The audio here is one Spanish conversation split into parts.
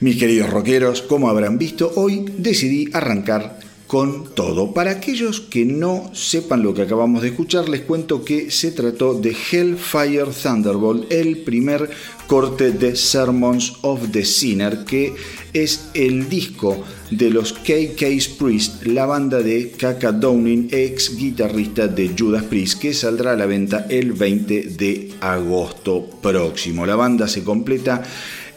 Mis queridos rockeros, como habrán visto, hoy decidí arrancar con todo. Para aquellos que no sepan lo que acabamos de escuchar, les cuento que se trató de Hellfire Thunderbolt, el primer corte de Sermons of the Sinner, que es el disco de los KK's Priest, la banda de Kaka Downing, ex guitarrista de Judas Priest, que saldrá a la venta el 20 de agosto próximo. La banda se completa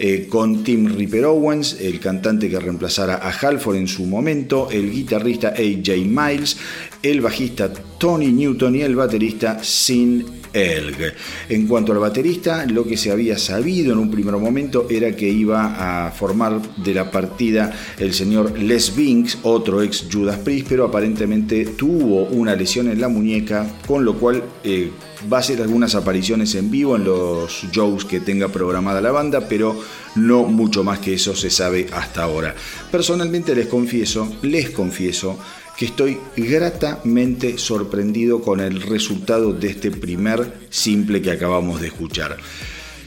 eh, con Tim Ripper Owens, el cantante que reemplazara a Halford en su momento, el guitarrista AJ Miles, el bajista Tony Newton y el baterista Sin Elg. En cuanto al baterista, lo que se había sabido en un primer momento era que iba a formar de la partida el señor Les Binks, otro ex Judas Priest, pero aparentemente tuvo una lesión en la muñeca, con lo cual eh, va a hacer algunas apariciones en vivo en los shows que tenga programada la banda, pero no mucho más que eso se sabe hasta ahora. Personalmente les confieso, les confieso que estoy gratamente sorprendido con el resultado de este primer simple que acabamos de escuchar.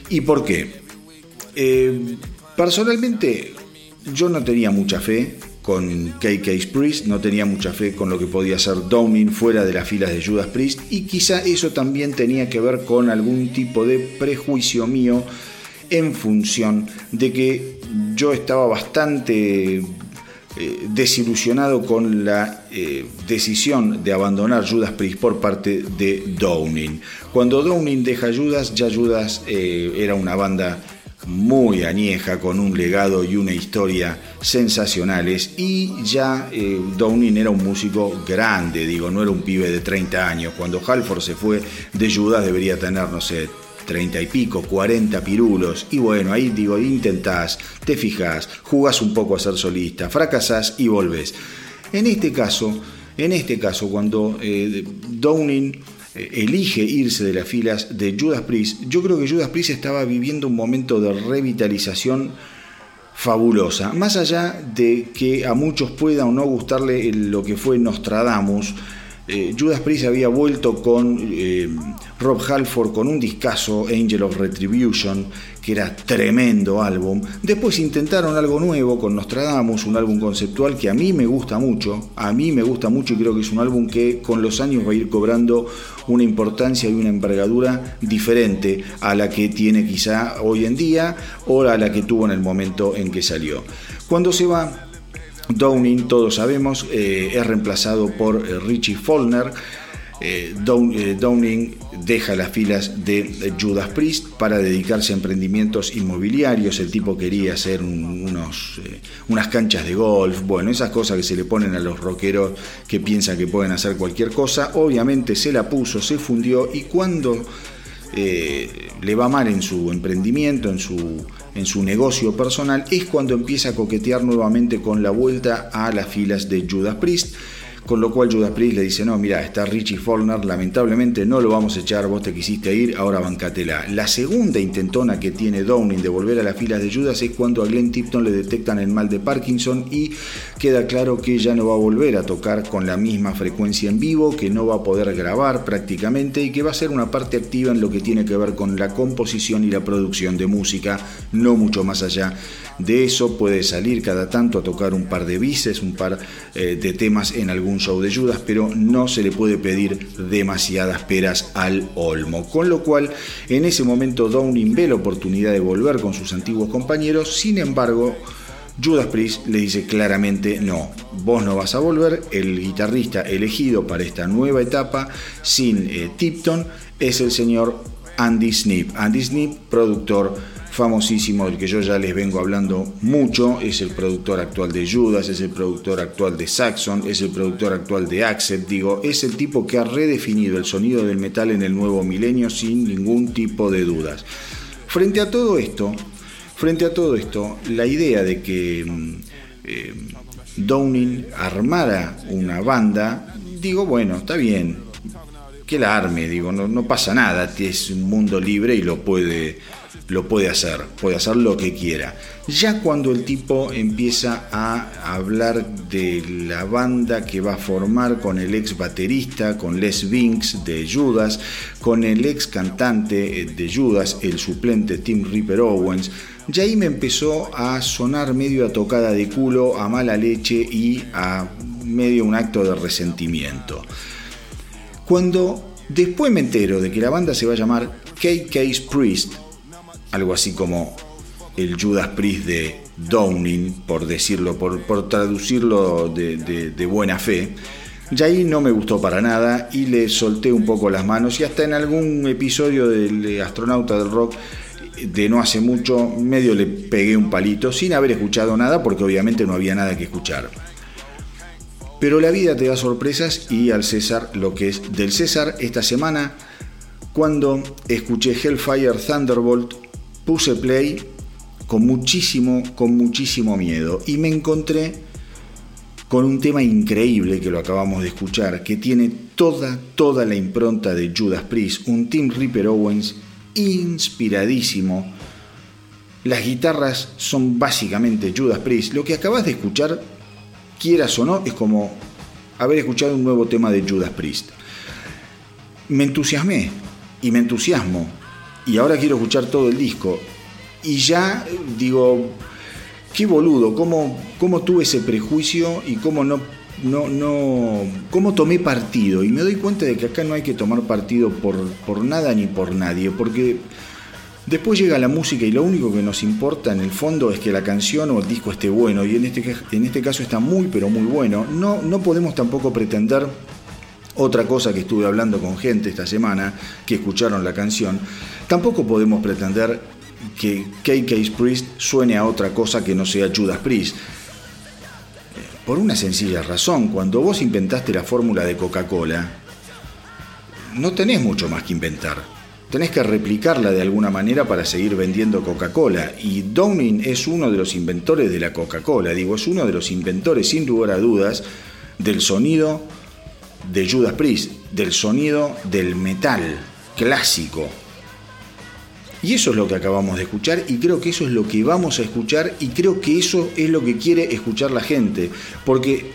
¿Y por qué? Eh, personalmente yo no tenía mucha fe con KK Priest, no tenía mucha fe con lo que podía hacer Downing fuera de las filas de Judas Priest y quizá eso también tenía que ver con algún tipo de prejuicio mío en función de que yo estaba bastante eh, desilusionado con la eh, decisión de abandonar Judas Priest por parte de Downing. Cuando Downing deja Judas, ya Judas eh, era una banda muy añeja, con un legado y una historia sensacionales. Y ya eh, Downing era un músico grande, digo, no era un pibe de 30 años. Cuando Halford se fue de Judas debería tener, no sé, 30 y pico, 40 pirulos. Y bueno, ahí digo, intentás, te fijas, jugás un poco a ser solista, fracasás y volvés. En este caso, en este caso, cuando eh, Downing elige irse de las filas de Judas Priest, yo creo que Judas Priest estaba viviendo un momento de revitalización fabulosa. Más allá de que a muchos pueda o no gustarle lo que fue Nostradamus, eh, Judas Priest había vuelto con eh, Rob Halford con un discazo Angel of Retribution, que era tremendo álbum. Después intentaron algo nuevo con Nostradamus, un álbum conceptual que a mí me gusta mucho, a mí me gusta mucho y creo que es un álbum que con los años va a ir cobrando una importancia y una envergadura diferente a la que tiene quizá hoy en día o a la que tuvo en el momento en que salió. Cuando se va Downing, todos sabemos, eh, es reemplazado por eh, Richie Follner. Eh, Downing deja las filas de Judas Priest para dedicarse a emprendimientos inmobiliarios. El tipo quería hacer unos, unas canchas de golf, bueno, esas cosas que se le ponen a los rockeros que piensan que pueden hacer cualquier cosa. Obviamente se la puso, se fundió y cuando le va mal en su emprendimiento, en su en su negocio personal, es cuando empieza a coquetear nuevamente con la vuelta a las filas de Judas Priest con lo cual Judas Priest le dice, no, mira, está Richie Follner, lamentablemente no lo vamos a echar, vos te quisiste ir, ahora bancatela. La segunda intentona que tiene Downing de volver a las filas de Judas es cuando a Glenn Tipton le detectan el mal de Parkinson y queda claro que ya no va a volver a tocar con la misma frecuencia en vivo, que no va a poder grabar prácticamente y que va a ser una parte activa en lo que tiene que ver con la composición y la producción de música, no mucho más allá de eso, puede salir cada tanto a tocar un par de bices, un par eh, de temas en algún show de Judas, pero no se le puede pedir demasiadas peras al olmo. Con lo cual, en ese momento Downing ve la oportunidad de volver con sus antiguos compañeros, sin embargo, Judas Priest le dice claramente no, vos no vas a volver, el guitarrista elegido para esta nueva etapa sin eh, Tipton es el señor Andy Snip. Andy Snip, productor famosísimo del que yo ya les vengo hablando mucho, es el productor actual de Judas, es el productor actual de Saxon, es el productor actual de Axel, digo, es el tipo que ha redefinido el sonido del metal en el nuevo milenio sin ningún tipo de dudas. Frente a todo esto, frente a todo esto, la idea de que mm, eh, Downing armara una banda, digo, bueno, está bien, que la arme, digo, no, no pasa nada, es un mundo libre y lo puede lo puede hacer, puede hacer lo que quiera. Ya cuando el tipo empieza a hablar de la banda que va a formar con el ex baterista, con Les Vinks de Judas, con el ex cantante de Judas, el suplente Tim Ripper Owens, ya ahí me empezó a sonar medio a tocada de culo, a mala leche y a medio un acto de resentimiento. Cuando después me entero de que la banda se va a llamar KK's Priest, algo así como el Judas Priest de Downing, por decirlo, por, traducirlo de, buena fe. Y ahí no me gustó para nada y le solté un poco las manos y hasta en algún episodio del astronauta del rock de no hace mucho, medio le pegué un palito sin haber escuchado nada porque obviamente no había nada que escuchar. Pero la vida te da sorpresas y al César lo que es del César esta semana cuando escuché Hellfire Thunderbolt puse play con muchísimo, con muchísimo miedo y me encontré con un tema increíble que lo acabamos de escuchar, que tiene toda, toda la impronta de Judas Priest, un Tim Ripper Owens inspiradísimo. Las guitarras son básicamente Judas Priest. Lo que acabas de escuchar, quieras o no, es como haber escuchado un nuevo tema de Judas Priest. Me entusiasmé y me entusiasmo y ahora quiero escuchar todo el disco. Y ya digo, qué boludo, cómo, cómo tuve ese prejuicio y cómo no, no, no, cómo tomé partido. Y me doy cuenta de que acá no hay que tomar partido por, por nada ni por nadie, porque después llega la música y lo único que nos importa en el fondo es que la canción o el disco esté bueno. Y en este, en este caso está muy, pero muy bueno. No, no podemos tampoco pretender otra cosa que estuve hablando con gente esta semana que escucharon la canción, tampoco podemos pretender que KK Priest suene a otra cosa que no sea Judas Priest. Por una sencilla razón, cuando vos inventaste la fórmula de Coca-Cola, no tenés mucho más que inventar. Tenés que replicarla de alguna manera para seguir vendiendo Coca-Cola. Y Downing es uno de los inventores de la Coca-Cola. Digo, es uno de los inventores, sin lugar a dudas, del sonido de Judas Priest, del sonido del metal clásico. Y eso es lo que acabamos de escuchar y creo que eso es lo que vamos a escuchar y creo que eso es lo que quiere escuchar la gente. Porque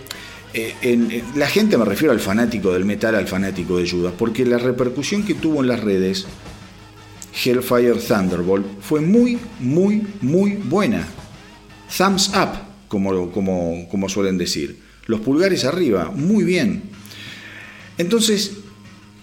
eh, la gente, me refiero al fanático del metal, al fanático de Judas, porque la repercusión que tuvo en las redes Hellfire Thunderbolt fue muy, muy, muy buena. Thumbs up, como, como, como suelen decir. Los pulgares arriba, muy bien. Entonces,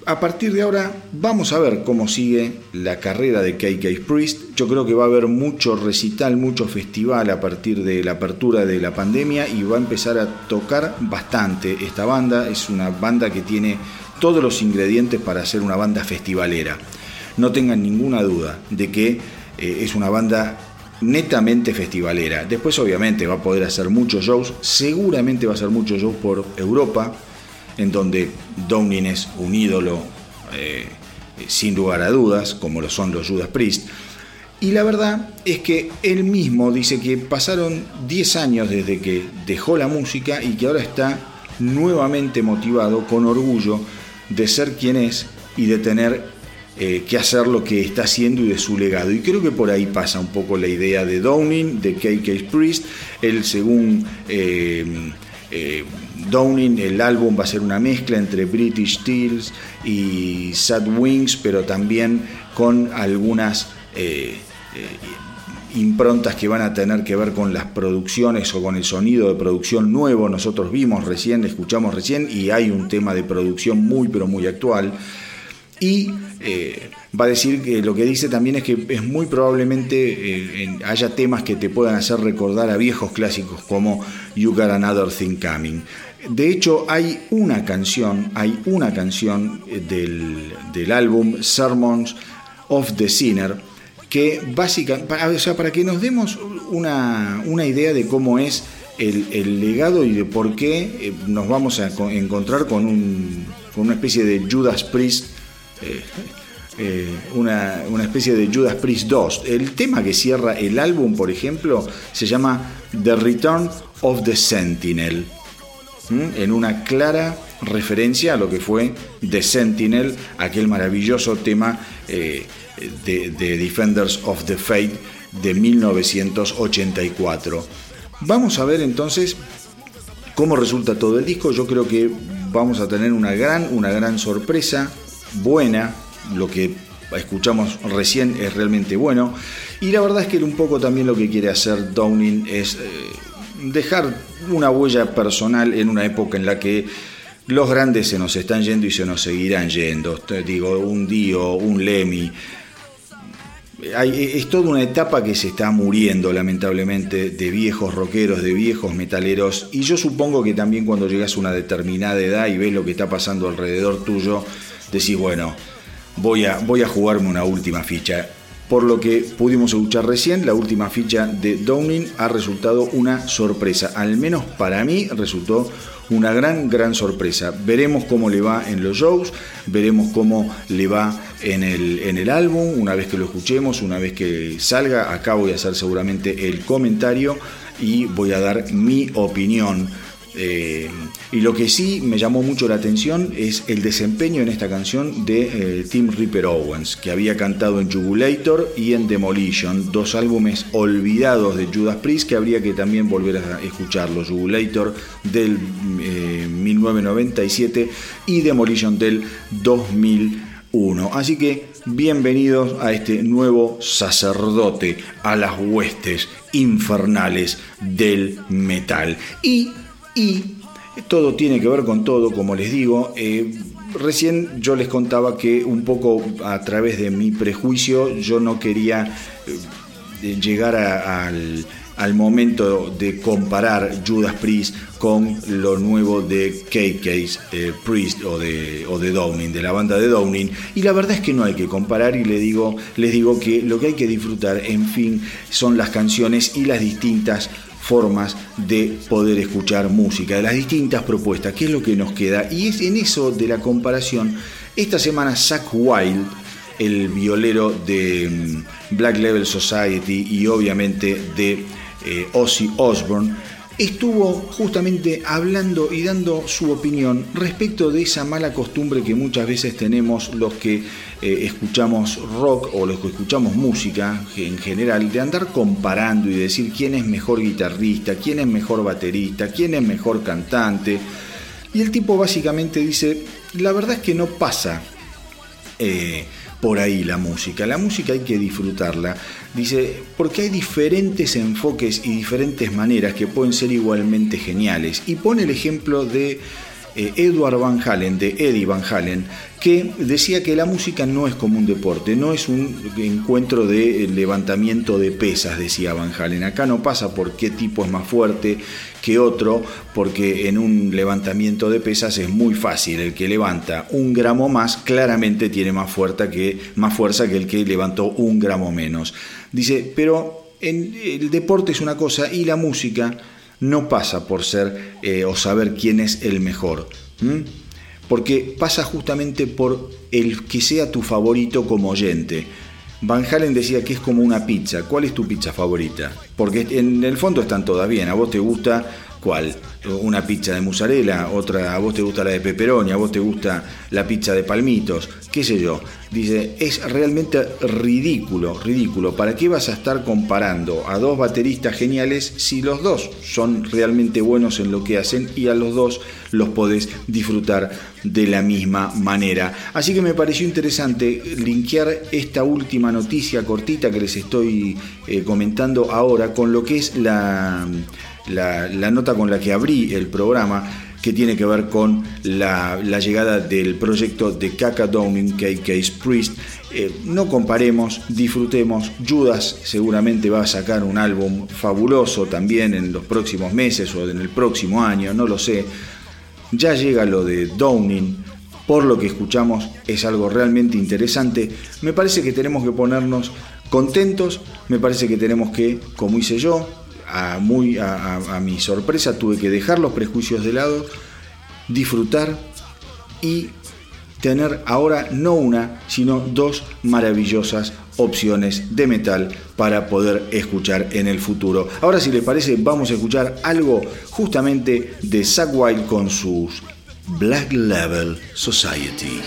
a partir de ahora vamos a ver cómo sigue la carrera de KK Priest. Yo creo que va a haber mucho recital, mucho festival a partir de la apertura de la pandemia y va a empezar a tocar bastante esta banda. Es una banda que tiene todos los ingredientes para ser una banda festivalera. No tengan ninguna duda de que eh, es una banda netamente festivalera. Después obviamente va a poder hacer muchos shows, seguramente va a hacer muchos shows por Europa, en donde Downing es un ídolo eh, sin lugar a dudas, como lo son los Judas Priest. Y la verdad es que él mismo dice que pasaron 10 años desde que dejó la música y que ahora está nuevamente motivado, con orgullo, de ser quien es y de tener eh, que hacer lo que está haciendo y de su legado. Y creo que por ahí pasa un poco la idea de Downing, de KK Priest, él según... Eh, Downing, el álbum va a ser una mezcla entre British Steels y Sad Wings, pero también con algunas eh, eh, improntas que van a tener que ver con las producciones o con el sonido de producción nuevo. Nosotros vimos recién, escuchamos recién y hay un tema de producción muy pero muy actual. Y eh, va a decir que lo que dice también es que es muy probablemente haya temas que te puedan hacer recordar a viejos clásicos como You Got Another Thing Coming. De hecho, hay una canción, hay una canción eh, del, álbum Sermons of the Sinner que básicamente, o sea, para que nos demos una, idea de cómo es el, legado y de por qué eh, nos vamos a encontrar con, un, con una especie de Judas Priest, eh, una, una, especie de Judas Priest 2. El tema que cierra el álbum, por ejemplo, se llama The Return of the Sentinel en una clara referencia a lo que fue The Sentinel, aquel maravilloso tema eh, de, Defenders of the Faith de 1984. Vamos a ver entonces cómo resulta todo el disco. Yo creo que vamos a tener una gran, una gran sorpresa, buena, lo que escuchamos recién es realmente bueno. Y la verdad es que un poco también lo que quiere hacer Downing es eh, dejar una huella personal en una época en la que los grandes se nos están yendo y se nos seguirán yendo. Digo, un Dio, un Lemmy. es toda una etapa que se está muriendo, lamentablemente, de viejos rockeros, de viejos metaleros. Y yo supongo que también cuando llegas a una determinada edad y ves lo que está pasando alrededor tuyo, decís, bueno, voy a, voy a jugarme una última ficha. Por lo que pudimos escuchar recién, la última ficha de Downing ha resultado una sorpresa. Al menos para mí resultó una gran, gran sorpresa. Veremos cómo le va en los shows, veremos cómo le va en el, en el álbum, una vez que lo escuchemos, una vez que salga, acá voy a hacer seguramente el comentario y voy a dar mi opinión Eh, y lo que sí me llamó mucho la atención es el desempeño en esta canción de eh, Tim Ripper Owens, que había cantado en Jugulator y en Demolition, dos álbumes olvidados de Judas Priest que habría que también volver a escucharlos. Jugulator del 1997 eh, y Demolition del 2001. Así que bienvenidos a este nuevo sacerdote a las huestes infernales del metal. Y y todo tiene que ver con todo, como les digo. Eh, recién yo les contaba que un poco a través de mi prejuicio yo no quería eh, llegar al, momento de comparar Judas Priest con lo nuevo de KK's eh, Priest o de, o de Downing, de la banda de Downing. Y la verdad es que no hay que comparar y les digo, les digo que lo que hay que disfrutar, en fin, son las canciones y las distintas formas de poder escuchar música, de las distintas propuestas, qué es lo que nos queda. Y es en eso de la comparación, esta semana Zach Wild, el violero de mm, Black Level Society y obviamente de eh, Ozzy Osbourne, estuvo justamente hablando y dando su opinión respecto de esa mala costumbre que muchas veces tenemos los que eh, escuchamos rock o los que escuchamos música en general, de andar comparando y decir quién es mejor guitarrista, quién es mejor baterista, quién es mejor cantante. Y el tipo básicamente dice, la verdad es que no pasa. Eh, por ahí la música. La música hay que disfrutarla. Dice, porque hay diferentes enfoques y diferentes maneras que pueden ser igualmente geniales. Y pone el ejemplo de eh, Edward Van Halen, de Eddie Van Halen, que decía que la música no es como un deporte, no es un encuentro de levantamiento de pesas, decía Van Halen. Acá no pasa por qué tipo es más fuerte que otro, porque en un levantamiento de pesas es muy fácil. El que levanta un gramo más claramente tiene más fuerza que, más fuerza que el que levantó un gramo menos. Dice, pero en, el deporte es una cosa y la música no pasa por ser eh, o saber quién es el mejor porque pasa justamente por el que sea tu favorito como oyente. Van Halen decía que es como una pizza. ¿Cuál es tu pizza favorita? Porque en el fondo están todas bien. A vos te gusta cuál? Una pizza de mozzarella, otra a vos te gusta la de pepperoni, a vos te gusta la pizza de palmitos, qué sé yo. Dice, es realmente ridículo, ridículo. ¿Para qué vas a estar comparando a dos bateristas geniales si los dos son realmente buenos en lo que hacen y a los dos los podés disfrutar de la misma manera? Así que me pareció interesante linkear esta última noticia cortita que les estoy eh, comentando ahora con lo que es la, la, nota con la que abrí el programa que tiene que ver con la, llegada del proyecto de Kaka Downing KK's Priest. Eh, no comparemos, disfrutemos. Judas seguramente va a sacar un álbum fabuloso también en los próximos meses o en el próximo año, no lo sé. Ya llega lo de Downing, por lo que escuchamos es algo realmente interesante. Me parece que tenemos que ponernos contentos, me parece que tenemos que, como hice yo, a, muy, a, mi sorpresa tuve que dejar los prejuicios de lado, disfrutar y tener ahora no una, sino dos maravillosas opciones de metal para poder escuchar en el futuro. Ahora si les parece vamos a escuchar algo justamente de Zack Wild con sus Black Level Society.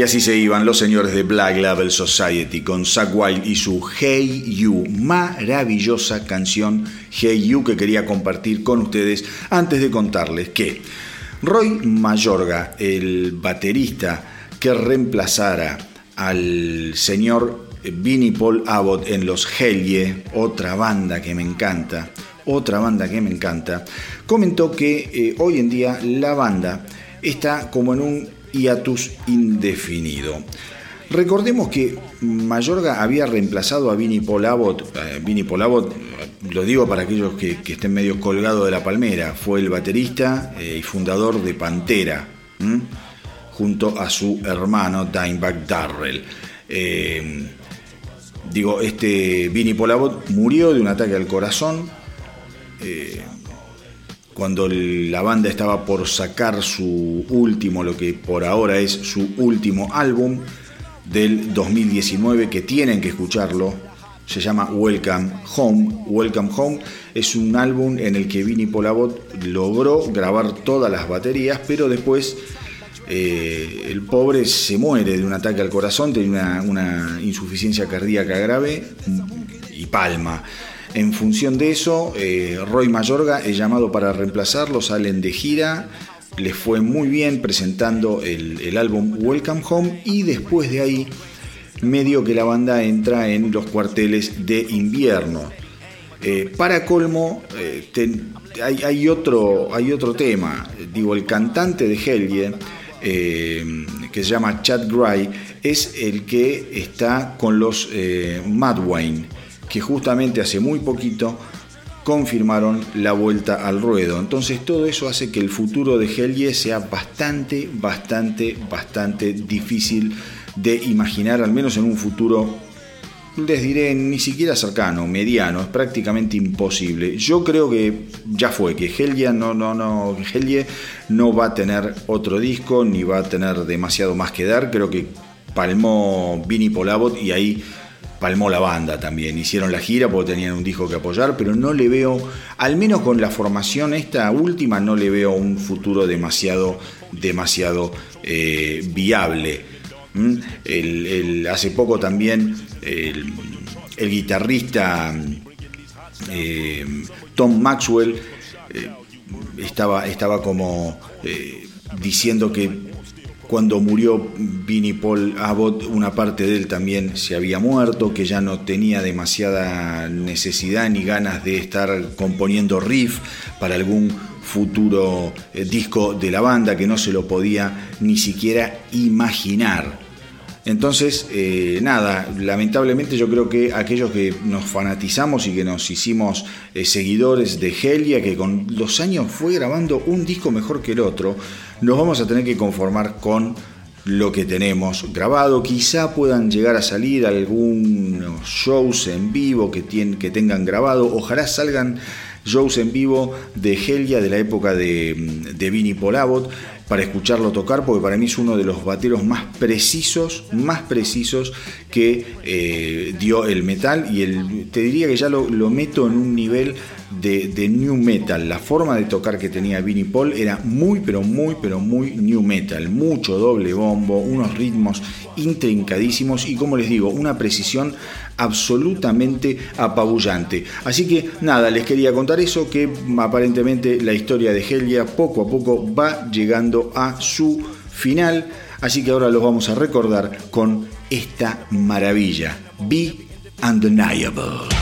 Y así se iban los señores de Black Label Society con Zack Wild y su Hey You, maravillosa canción Hey You que quería compartir con ustedes antes de contarles que Roy Mayorga, el baterista que reemplazara al señor Vinnie Paul Abbott en los Helge, otra banda que me encanta, otra banda que me encanta, comentó que eh, hoy en día la banda está como en un hiatus indefinido. Recordemos que Mayorga había reemplazado a Vinnie Paul Abbott. Eh, Vinnie Paul Abbott, lo digo para aquellos que, estén medio colgados de la palmera, fue el baterista eh, y fundador de Pantera, junto a su hermano Dimebag Darrell. Eh, digo, este Vinnie Paul Abbott murió de un ataque al corazón cuando la banda estaba por sacar su último, lo que por ahora es su último álbum del 2019, que tienen que escucharlo, se llama Welcome Home. Welcome Home es un álbum en el que Vinnie Polabot logró grabar todas las baterías, pero después eh, el pobre se muere de un ataque al corazón, tiene una insuficiencia cardíaca grave y palma. En función de eso, eh, Roy Mayorga es llamado para reemplazarlo, salen de gira, les fue muy bien presentando el, álbum Welcome Home y después de ahí, medio que la banda entra en los cuarteles de invierno. Eh, para colmo, eh, hay, otro, hay otro tema, digo, el cantante de Helge, que se llama Chad Gray, es el que está con los Mad Wayne que justamente hace muy poquito confirmaron la vuelta al ruedo. Entonces todo eso hace que el futuro de Helge sea bastante, bastante, bastante difícil de imaginar, al menos en un futuro, les diré, ni siquiera cercano, mediano, es prácticamente imposible. Yo creo que ya fue, que Helge no, no, no, Helge no va a tener otro disco, ni va a tener demasiado más que dar, creo que palmó Vinny Polabot y ahí palmó la banda también. Hicieron la gira porque tenían un disco que apoyar, pero no le veo, al menos con la formación esta última, no le veo un futuro demasiado, demasiado eh, viable. ¿Mm? hace poco también el, guitarrista eh, Tom Maxwell eh, estaba, estaba como diciendo que cuando murió Vinnie Paul Abbott, una parte de él también se había muerto, que ya no tenía demasiada necesidad ni ganas de estar componiendo riff para algún futuro eh, disco de la banda, que no se lo podía ni siquiera imaginar. Entonces, eh, nada, lamentablemente yo creo que aquellos que nos fanatizamos y que nos hicimos eh, seguidores de Helia, que con los años fue grabando un disco mejor que el otro, nos vamos a tener que conformar con lo que tenemos grabado. Quizá puedan llegar a salir algunos shows en vivo que, tengan grabado. Ojalá salgan shows en vivo de Helia de la época de, de Vinnie Polabot para escucharlo tocar, porque para mí es uno de los bateros más precisos, más precisos que eh, dio el metal y el, te diría que ya lo, meto en un nivel de, new metal. La forma de tocar que tenía Vinnie Paul era muy, pero muy, pero muy new metal. Mucho doble bombo, unos ritmos intrincadísimos y como les digo, una precisión absolutamente apabullante. Así que nada, les quería contar eso, que aparentemente la historia de Helia poco a poco va llegando a su final. Así que ahora los vamos a recordar con esta maravilla, Be Undeniable.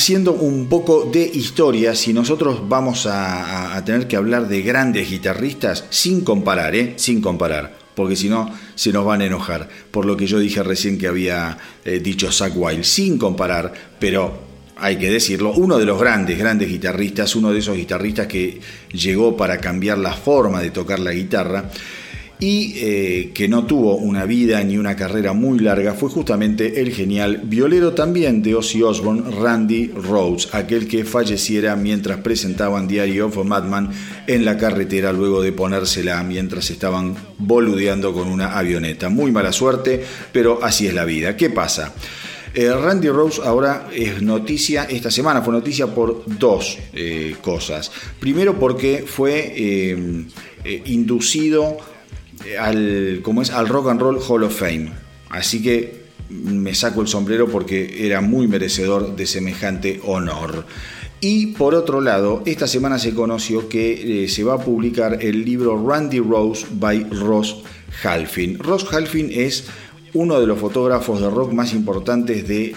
Haciendo un poco de historia, si nosotros vamos a, tener que hablar de grandes guitarristas, sin comparar, ¿eh? sin comparar, porque si no se nos van a enojar, por lo que yo dije recién que había eh, dicho Zack Wild, sin comparar, pero hay que decirlo, uno de los grandes, grandes guitarristas, uno de esos guitarristas que llegó para cambiar la forma de tocar la guitarra y eh, que no tuvo una vida ni una carrera muy larga fue justamente el genial violero también de Ozzy Osbourne, Randy Rhodes, aquel que falleciera mientras presentaban Diary of a Madman en la carretera luego de ponérsela mientras estaban boludeando con una avioneta. Muy mala suerte, pero así es la vida. ¿Qué pasa? Eh, Randy Rhodes ahora es noticia, esta semana fue noticia por dos eh, cosas. Primero porque fue inducido al, como es, al Rock and Roll Hall of Fame. Así que me saco el sombrero porque era muy merecedor de semejante honor. Y por otro lado, esta semana se conoció que eh, se va a publicar el libro Randy Rose by Ross Halfin. Ross Halfin es uno de los fotógrafos de rock más importantes de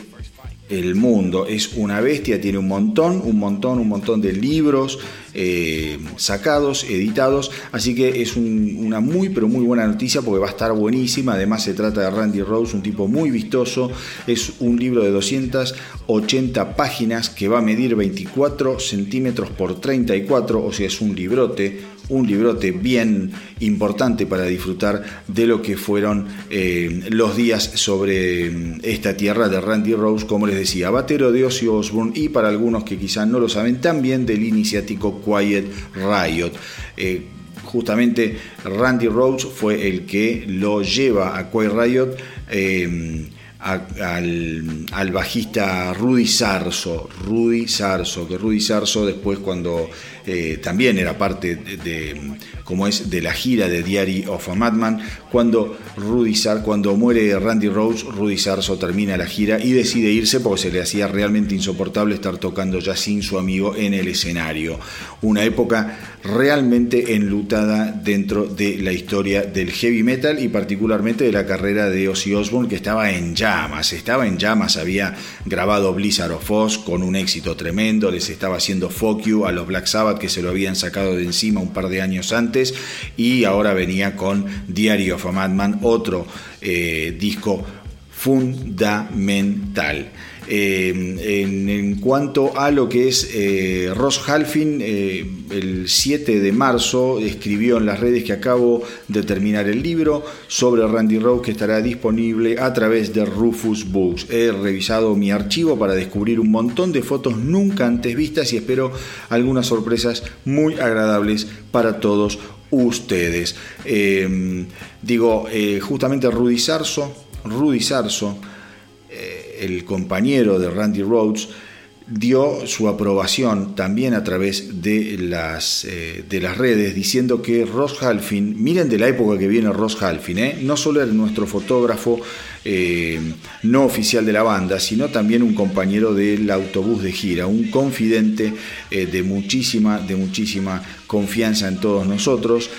el mundo. Es una bestia, tiene un montón, un montón, un montón de libros eh, sacados, editados. Así que es una muy, pero muy buena noticia porque va a estar buenísima. Además se trata de Randy Rose, un tipo muy vistoso. Es un libro de 280 páginas que va a medir 24 centímetros por 34, o sea, es un librote un librote bien importante para disfrutar de lo que fueron eh, los días sobre mm, esta tierra de Randy Rose, como les decía, batero de Ozzy Osbourne y para algunos que quizás no lo saben, también del iniciático Quiet Riot. Eh, justamente Randy Rose fue el que lo lleva a Quiet Riot. Eh, al, bajista Rudy Sarso, Rudy Sarso, que Rudy Sarso después cuando eh, también era parte de, como es, de la gira de Diary of a Madman, cuando Rudy Sarso, cuando muere Randy Rose, Rudy Sarso termina la gira y decide irse porque se le hacía realmente insoportable estar tocando ya sin su amigo en el escenario. Una época realmente enlutada dentro de la historia del heavy metal y particularmente de la carrera de Ozzy Osbourne que estaba en llamas, estaba en llamas, había grabado Blizzard of Oz con un éxito tremendo, les estaba haciendo fuck you a los Black Sabbath que se lo habían sacado de encima un par de años antes y ahora venía con Diary of a Madman, otro eh, disco fundamental. Eh, en, cuanto a lo que es eh, Ross Halfin, eh, el 7 de marzo escribió en las redes que acabo de terminar el libro sobre Randy Rose que estará disponible a través de Rufus Books. He revisado mi archivo para descubrir un montón de fotos nunca antes vistas y espero algunas sorpresas muy agradables para todos ustedes. digo, justamente Rudy Sarso, Rudy el compañero de Randy Rhodes, dio su aprobación también a través de las, eh, de las redes diciendo que Ross Halfin, miren de la época que viene Ross Halfin, ¿eh? no solo era nuestro fotógrafo eh, no oficial de la banda, sino también un compañero del autobús de gira, un confidente de, muchísima, de muchísima confianza en todos nosotros.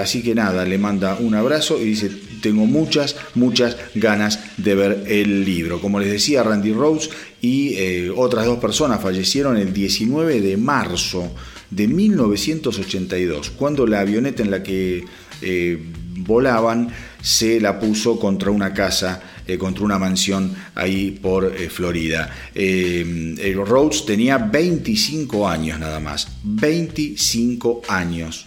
así que nada, le manda un abrazo y dice, tengo muchas, muchas ganas de ver el libro. Como les decía, Randy Rose y eh, otras dos personas fallecieron el 19 de marzo de 1982, cuando la avioneta en la que eh, volaban se la puso contra una casa, eh, contra una mansión ahí por Florida. Rhodes tenía 25 años nada más, 25 años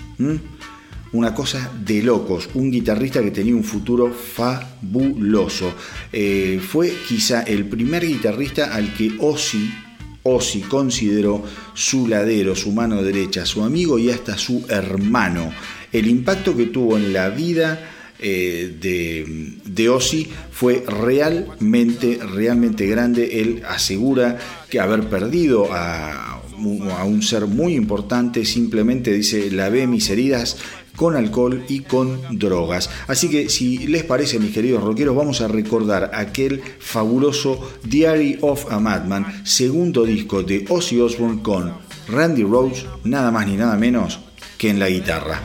una cosa de locos, un guitarrista que tenía un futuro fabuloso. Eh, fue quizá el primer guitarrista al que Ozzy, Ozzy consideró su ladero, su mano derecha, su amigo y hasta su hermano. El impacto que tuvo en la vida eh, de, Ozzy fue realmente, realmente grande. Él asegura que haber perdido a, a un ser muy importante, simplemente dice, lavé mis heridas con alcohol y con drogas. Así que si les parece, mis queridos rockeros, vamos a recordar aquel fabuloso Diary of a Madman, segundo disco de Ozzy Osbourne con Randy Rhodes, nada más ni nada menos que en la guitarra.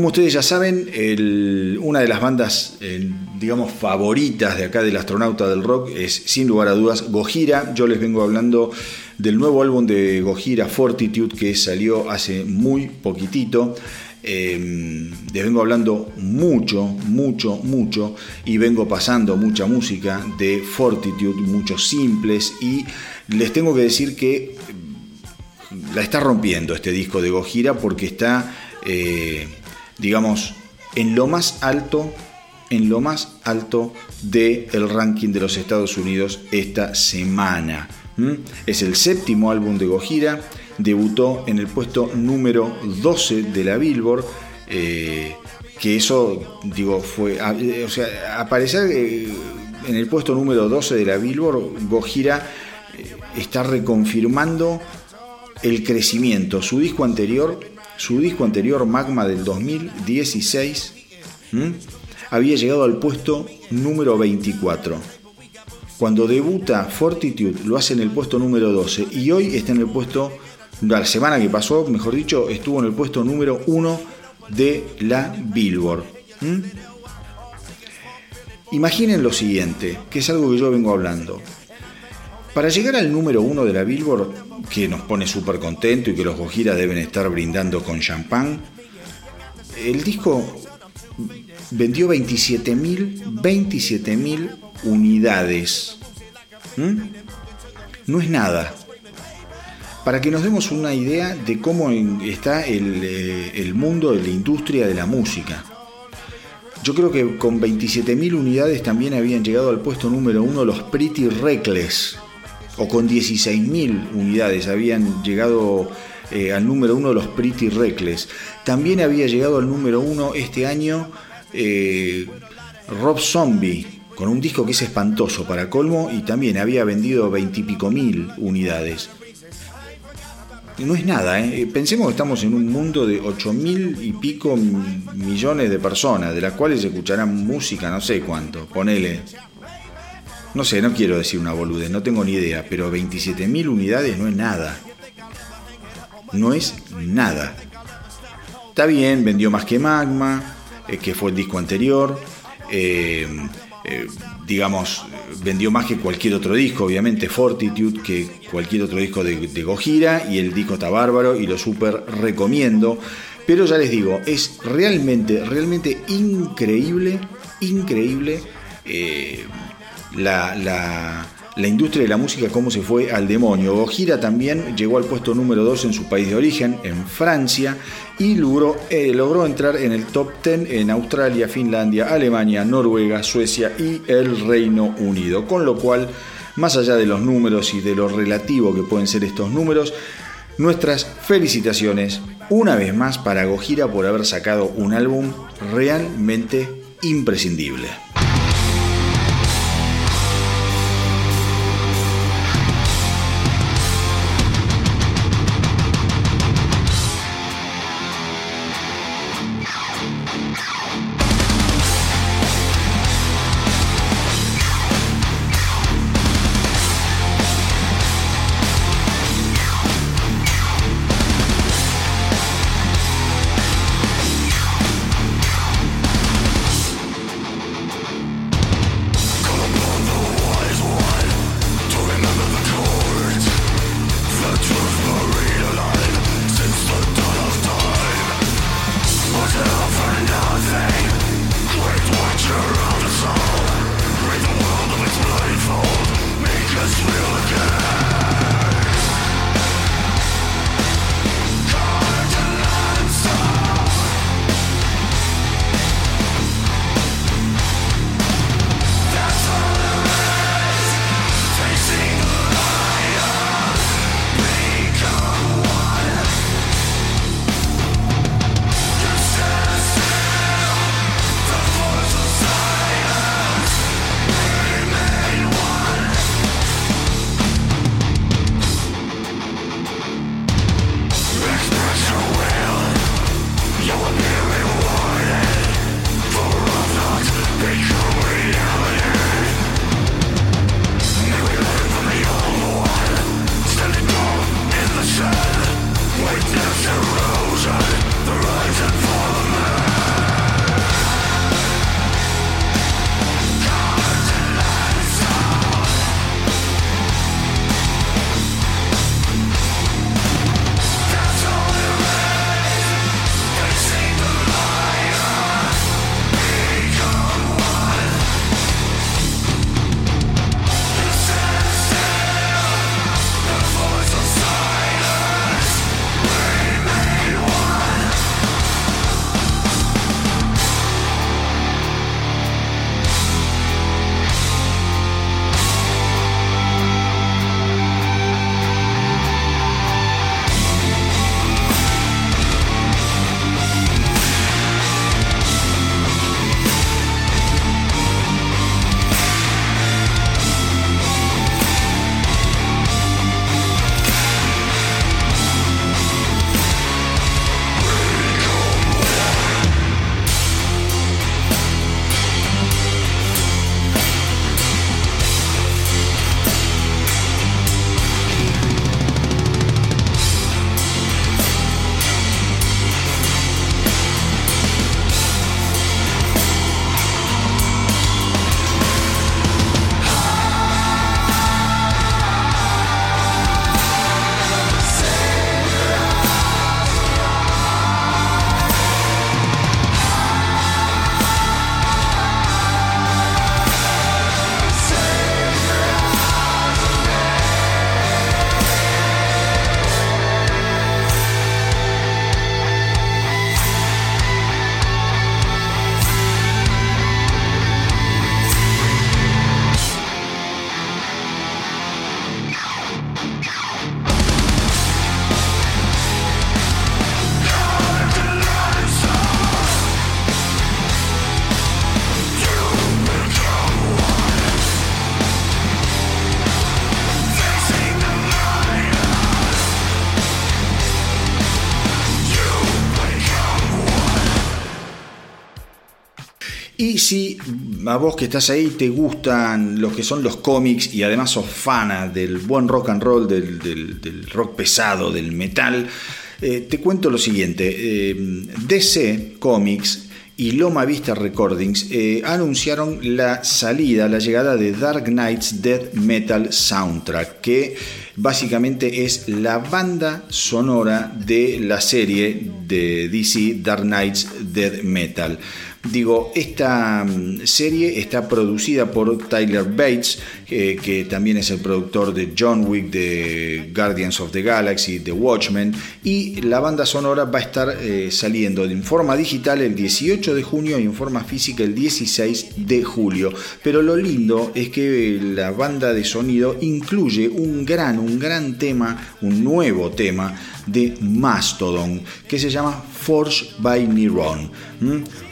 Como ustedes ya saben, una de las bandas, digamos, favoritas de acá del astronauta del rock es, sin lugar a dudas, Gojira. Yo les vengo hablando del nuevo álbum de Gojira, Fortitude, que salió hace muy poquitito. Em, les vengo hablando mucho, mucho, mucho y vengo pasando mucha música de Fortitude, muchos simples y les tengo que decir que la está rompiendo este disco de Gojira porque está eh, digamos, en lo más alto, en lo más alto del el ranking de los Estados Unidos esta semana. Es el séptimo álbum de Gojira, debutó en el puesto número 12 de la Billboard. Eh, que eso, digo, fue. O sea, aparecer eh, en el puesto número 12 de la Billboard, Gojira eh, está reconfirmando el crecimiento. Su disco anterior su disco anterior, Magma del 2016, había llegado al puesto número 24. Cuando debuta Fortitude lo hace en el puesto número 12 y hoy está en el puesto, la semana que pasó, mejor dicho, estuvo en el puesto número 1 de la Billboard. Imaginen lo siguiente, que es algo que yo vengo hablando. Para llegar al número uno de la Billboard, que nos pone súper contento y que los Gojira deben estar brindando con champán, el disco vendió 27.000 27 unidades. ¿Mm? No es nada. Para que nos demos una idea de cómo está el, eh, el mundo de la industria de la música. Yo creo que con 27.000 unidades también habían llegado al puesto número uno los Pretty Reckless, o con 16.000 unidades habían llegado eh, al número uno los Pretty Reckless. También había llegado al número uno este año eh, Rob Zombie, con un disco que es espantoso para colmo y también había vendido veintipico mil unidades. No es nada, ¿eh? pensemos que estamos en un mundo de 8 mil y pico millones de personas, de las cuales escucharán música no sé cuánto, ponele no sé, no quiero decir una boludez, no tengo ni idea, pero 27.000 unidades no es nada. No es nada. Está bien, vendió más que Magma, eh, que fue el disco anterior. Eh, eh, digamos, vendió más que cualquier otro disco, obviamente Fortitude, que cualquier otro disco de, Gojira, y el disco está bárbaro y lo súper recomiendo. Pero ya les digo, es realmente, realmente increíble, increíble la, la, industria de la música cómo se fue al demonio. Gojira también llegó al puesto número 2 en su país de origen, en Francia, y logró, eh, logró entrar en el top 10 en Australia, Finlandia, Alemania, Noruega, Suecia y el Reino Unido. Con lo cual, más allá de los números y de lo relativo que pueden ser estos números, nuestras felicitaciones una vez más para Gojira por haber sacado un álbum realmente imprescindible. Si a vos que estás ahí te gustan lo que son los cómics y además sos fana del buen rock and roll, del, rock pesado, del metal, eh, te cuento lo siguiente. Eh, DC Comics y Loma Vista Recordings eh, anunciaron la salida, la llegada de Dark Knight's Death Metal Soundtrack, que básicamente es la banda sonora de la serie de DC Dark Knight's Death Metal. Digo, esta mm, serie está producida por Tyler Bates, que también es el productor de John Wick, de Guardians of the Galaxy, de Watchmen, y la banda sonora va a estar eh, saliendo en forma digital el 18 de junio y en forma física el 16 de julio. Pero lo lindo es que la banda de sonido incluye un gran, un gran tema, un nuevo tema de Mastodon, que se llama Forged by Neron,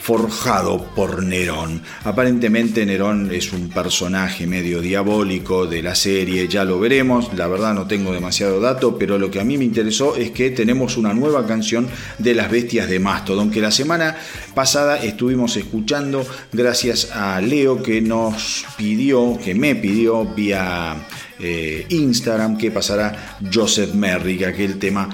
forjado por Nerón. Aparentemente Nerón es un personaje medio diabólico de la serie, ya lo veremos, la verdad no tengo demasiado dato, pero lo que a mí me interesó es que tenemos una nueva canción de las bestias de Mastodon, que la semana pasada estuvimos escuchando gracias a Leo que nos pidió, que me pidió vía eh, Instagram que pasará Joseph Merrick, aquel tema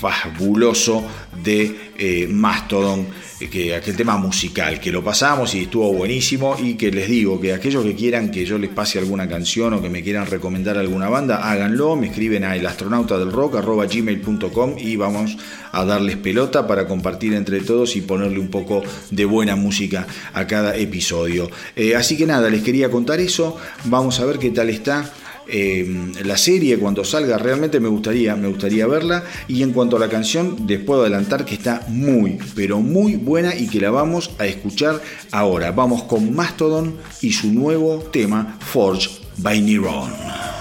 fabuloso de eh, Mastodon, que aquel tema musical, que lo pasamos y estuvo buenísimo y que les digo que aquellos que quieran que yo les pase alguna canción o que me quieran recomendar alguna banda, háganlo, me escriben a elastronautadelrock.gmail.com y vamos a darles pelota para compartir entre todos y ponerle un poco de buena música a cada episodio. Eh, así que nada, les quería contar eso, vamos a ver qué tal está Em, la serie cuando salga realmente me gustaría, me gustaría verla. Y en cuanto a la canción, les puedo adelantar que está muy, pero muy buena y que la vamos a escuchar ahora. Vamos con Mastodon y su nuevo tema, Forge by Neuron.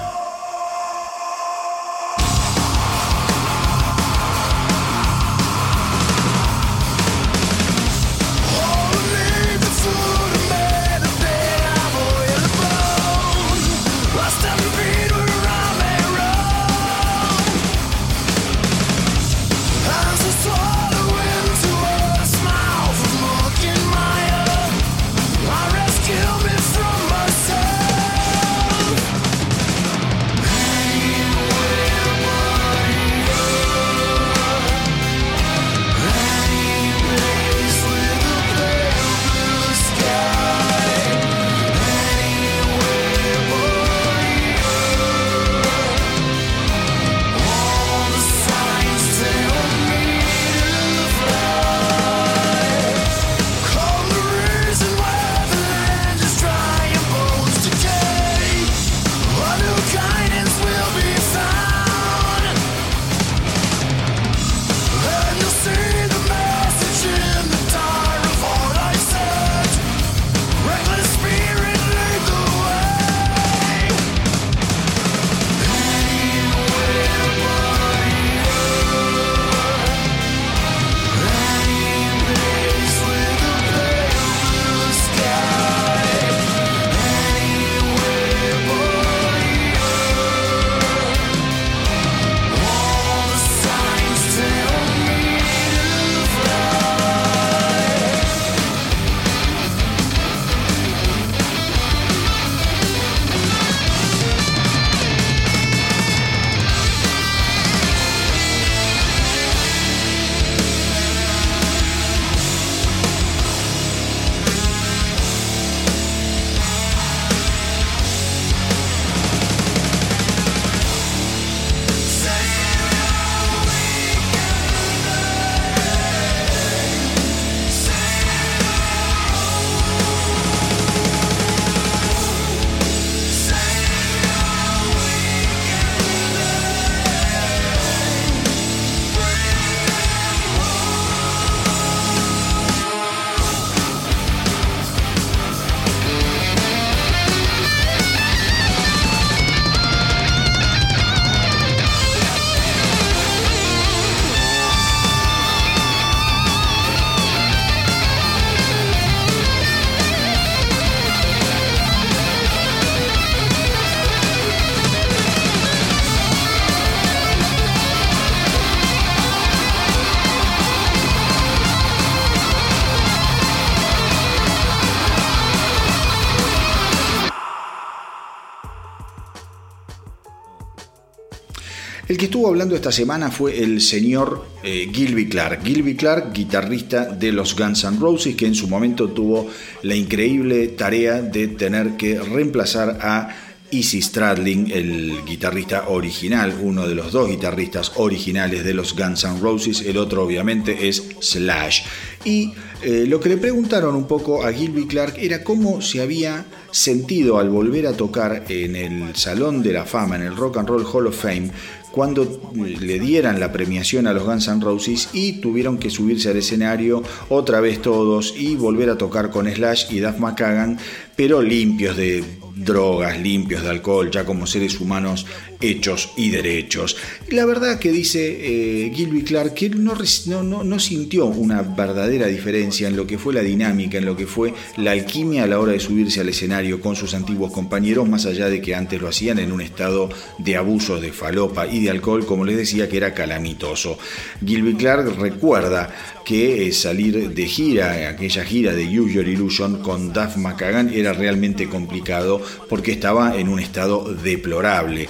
Estuvo hablando esta semana fue el señor eh, Gilby Clark. Gilby Clark, guitarrista de los Guns N' Roses, que en su momento tuvo la increíble tarea de tener que reemplazar a Easy Stradling, el guitarrista original, uno de los dos guitarristas originales de los Guns N' Roses, el otro obviamente es Slash. Y eh, lo que le preguntaron un poco a Gilby Clark era cómo se había sentido al volver a tocar en el Salón de la Fama, en el Rock and Roll Hall of Fame, cuando le dieran la premiación a los Guns N' Roses y tuvieron que subirse al escenario otra vez todos y volver a tocar con Slash y Duff McKagan, pero limpios de drogas, limpios de alcohol, ya como seres humanos hechos y derechos. La verdad que dice eh, Gilby Clark que no, no, no, sintió una verdadera diferencia en lo que fue la dinámica, en lo que fue la alquimia a la hora de subirse al escenario con sus antiguos compañeros, más allá de que antes lo hacían en un estado de abuso de falopa y de alcohol, como les decía, que era calamitoso. Gilby Clark recuerda que eh, salir de gira, aquella gira de Use Your Illusion con Duff McKagan era realmente complicado porque estaba en un estado deplorable.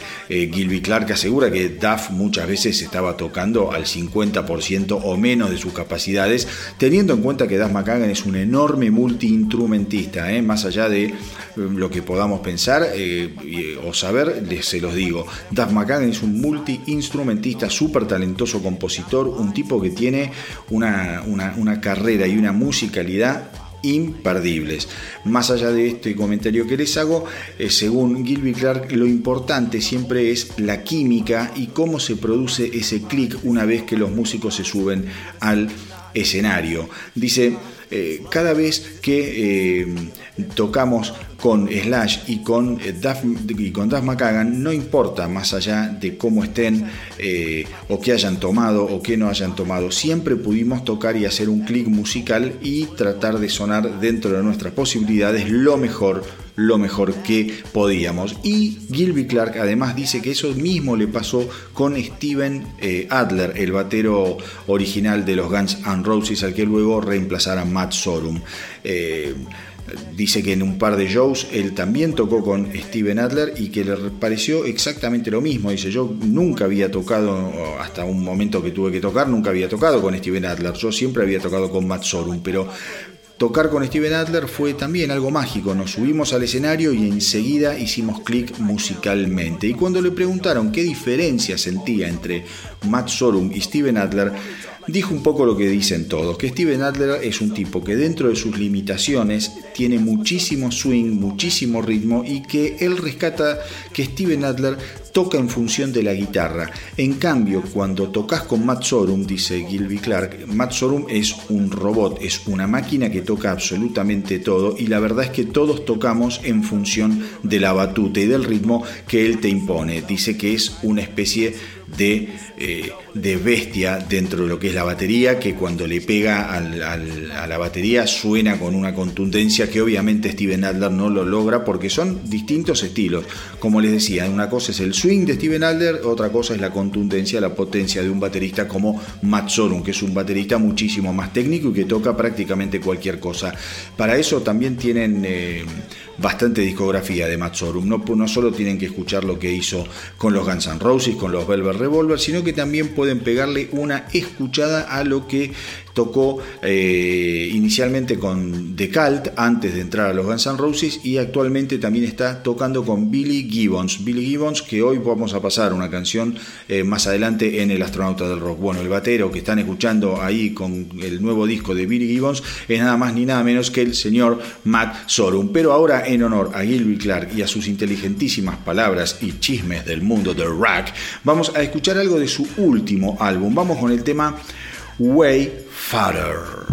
Gilby Clark asegura que Duff muchas veces estaba tocando al 50% o menos de sus capacidades, teniendo en cuenta que Duff McKagan es un enorme multiinstrumentista, ¿eh? más allá de lo que podamos pensar o saber, se los digo. Duff McKagan es un multiinstrumentista, súper talentoso compositor, un tipo que tiene una, carrera y una musicalidad imperdibles. Más allá de este comentario que les hago, eh, según Gilby Clark, lo importante siempre es la química y cómo se produce ese clic una vez que los músicos se suben al escenario. Dice, eh, cada vez que eh, tocamos con Slash y con, eh, Duff, y con Duff McKagan, no importa más allá de cómo estén o qué hayan tomado o qué no hayan tomado, siempre pudimos tocar y hacer un clic musical y tratar de sonar dentro de nuestras posibilidades lo mejor lo mejor que podíamos. Y Gilby Clark además dice que eso mismo le pasó con Steven Adler, el batero original de los Guns N' Roses, al que luego reemplazara Matt Sorum. Eh, dice que en un par de shows él también tocó con Steven Adler y que le pareció exactamente lo mismo. Dice, yo nunca había tocado, hasta un momento que tuve que tocar, nunca había tocado con Steven Adler. Yo siempre había tocado con Matt Sorum, pero tocar con Steven Adler fue también algo mágico. Nos subimos al escenario y enseguida hicimos clic musicalmente. Y cuando le preguntaron qué diferencia sentía entre Matt Sorum y Steven Adler, dijo un poco lo que dicen todos, que Steven Adler es un tipo que dentro de sus limitaciones tiene muchísimo swing, muchísimo ritmo y que él rescata que Steven Adler toca en función de la guitarra. En cambio, cuando tocas con Matt Sorum, dice Gilby Clark, Matt Sorum es un robot, es una máquina que toca absolutamente todo y la verdad es que todos tocamos en función de la batuta y del ritmo que él te impone. Dice que es una especie de, eh, de, bestia dentro de lo que es la batería, que cuando le pega a la batería suena con una contundencia que obviamente Steven Adler no lo logra porque son distintos estilos. Como les decía, una cosa es el swing de Steven Adler, otra cosa es la contundencia, la potencia de un baterista como Matt Sorum, que es un baterista muchísimo más técnico y que toca prácticamente cualquier cosa. Para eso también tienen... Eh, bastante discografía de Matt Sorum. No, no solo tienen que escuchar lo que hizo con los Guns N' Roses, con los Velvet Revolver, sino que también pueden pegarle una escuchada a lo que tocó eh, inicialmente con The Cult antes de entrar a los Guns N' Roses y actualmente también está tocando con Billy Gibbons. Billy Gibbons que hoy vamos a pasar una canción eh, más adelante en El Astronauta del Rock. Bueno, el batero que están escuchando ahí con el nuevo disco de Billy Gibbons es nada más ni nada menos que el señor Matt Sorum. Pero ahora en honor a Gilby Clark y a sus inteligentísimas palabras y chismes del mundo del rock, vamos a escuchar algo de su último álbum. Vamos con el tema Wayfarer.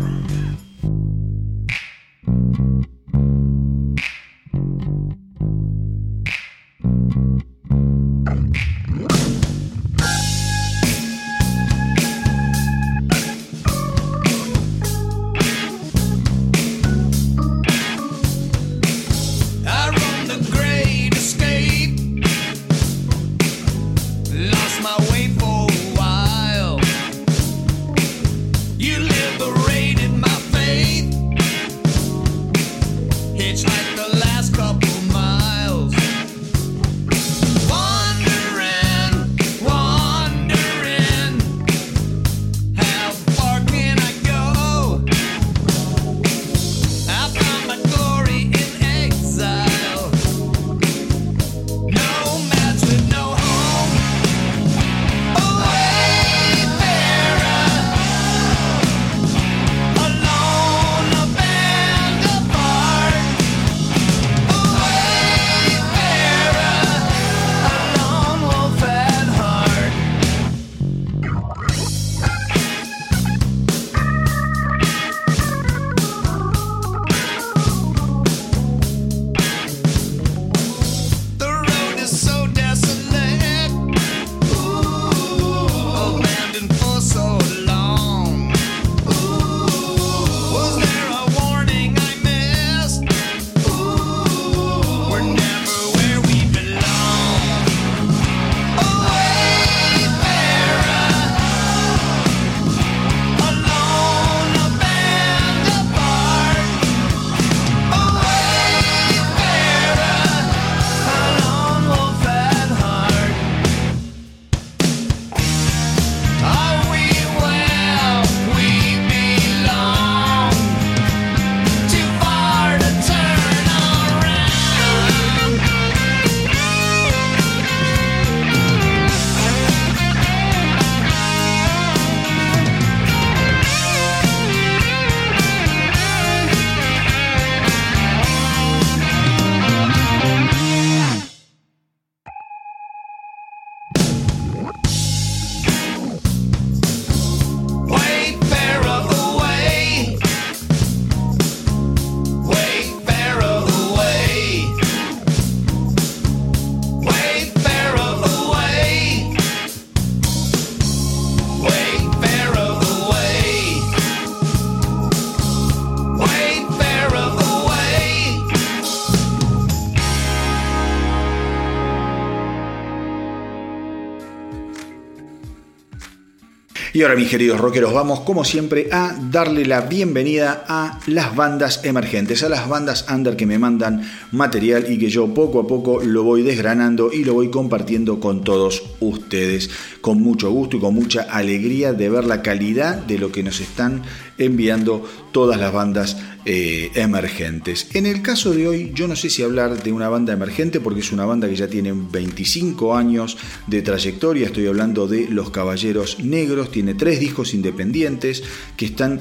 Y ahora, mis queridos rockeros, vamos como siempre a darle la bienvenida a las bandas emergentes, a las bandas under que me mandan material y que yo poco a poco lo voy desgranando y lo voy compartiendo con todos ustedes, con mucho gusto y con mucha alegría de ver la calidad de lo que nos están enviando todas las bandas eh, emergentes. En el caso de hoy, yo no sé si hablar de una banda emergente porque es una banda que ya tiene 25 años de trayectoria. Estoy hablando de Los Caballeros Negros. Tiene tres discos independientes que están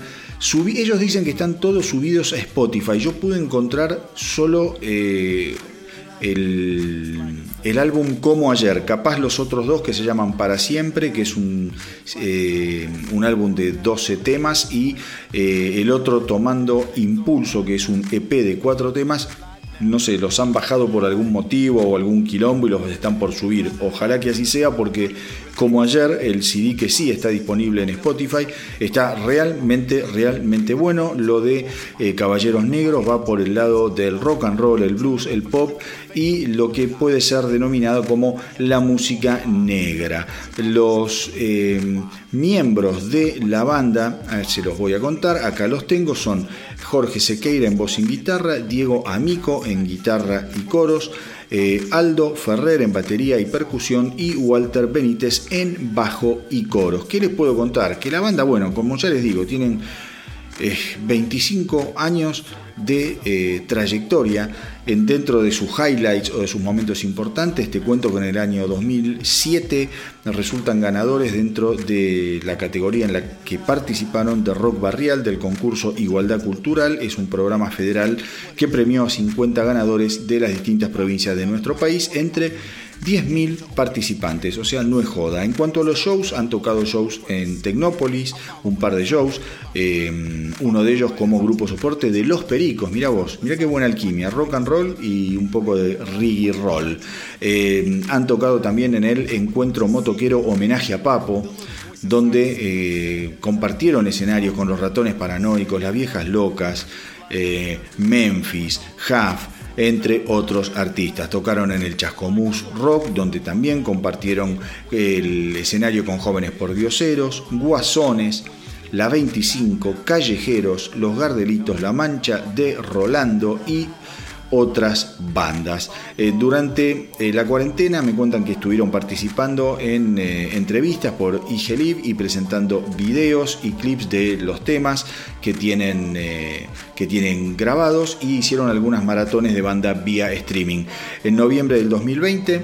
ellos dicen que están todos subidos a Spotify. Yo pude encontrar solo eh, el, álbum Como Ayer, capaz los otros dos que se llaman Para Siempre, que es un, eh, un álbum de 12 temas, y eh, el otro Tomando Impulso, que es un EP de 4 temas, no sé, los han bajado por algún motivo o algún quilombo y los están por subir. Ojalá que así sea porque como ayer el CD que sí está disponible en Spotify está realmente, realmente bueno. Lo de eh, Caballeros Negros va por el lado del rock and roll, el blues, el pop y lo que puede ser denominado como la música negra. Los eh, miembros de la banda, se los voy a contar, acá los tengo, son Jorge Sequeira en voz y guitarra, Diego Amico en guitarra y coros, eh, Aldo Ferrer en batería y percusión y Walter Benítez en bajo y coros. ¿Qué les puedo contar? Que la banda, bueno, como ya les digo, tienen 25 eh, años de eh, trayectoria en, dentro de sus highlights o de sus momentos importantes. Te cuento que en el año 2007 resultan ganadores dentro de la categoría en la que participaron de Rock Barrial del concurso Igualdad Cultural. Es un programa federal que premió a 50 ganadores de las distintas provincias de nuestro país entre 10.000 participantes, o sea, no es joda. En cuanto a los shows, han tocado shows en Tecnópolis, un par de shows, eh, uno de ellos como grupo soporte de Los Pericos, mira vos, mira qué buena alquimia, rock and roll y un poco de reggae roll. Eh, han tocado también en el encuentro motoquero homenaje a Papo, donde eh, compartieron escenarios con los ratones paranoicos, las viejas locas, Memphis, Huff, entre otros artistas. Tocaron en el Chascomús Rock, donde también compartieron el escenario con jóvenes por dioseros, Guasones, La 25, Callejeros, Los Gardelitos, La Mancha de Rolando y otras bandas. Eh, durante eh, la cuarentena me cuentan que estuvieron participando en eh, entrevistas por IGLIV y presentando videos y clips de los temas que tienen, que tienen grabados y hicieron algunas maratones de banda vía streaming. En noviembre del 2020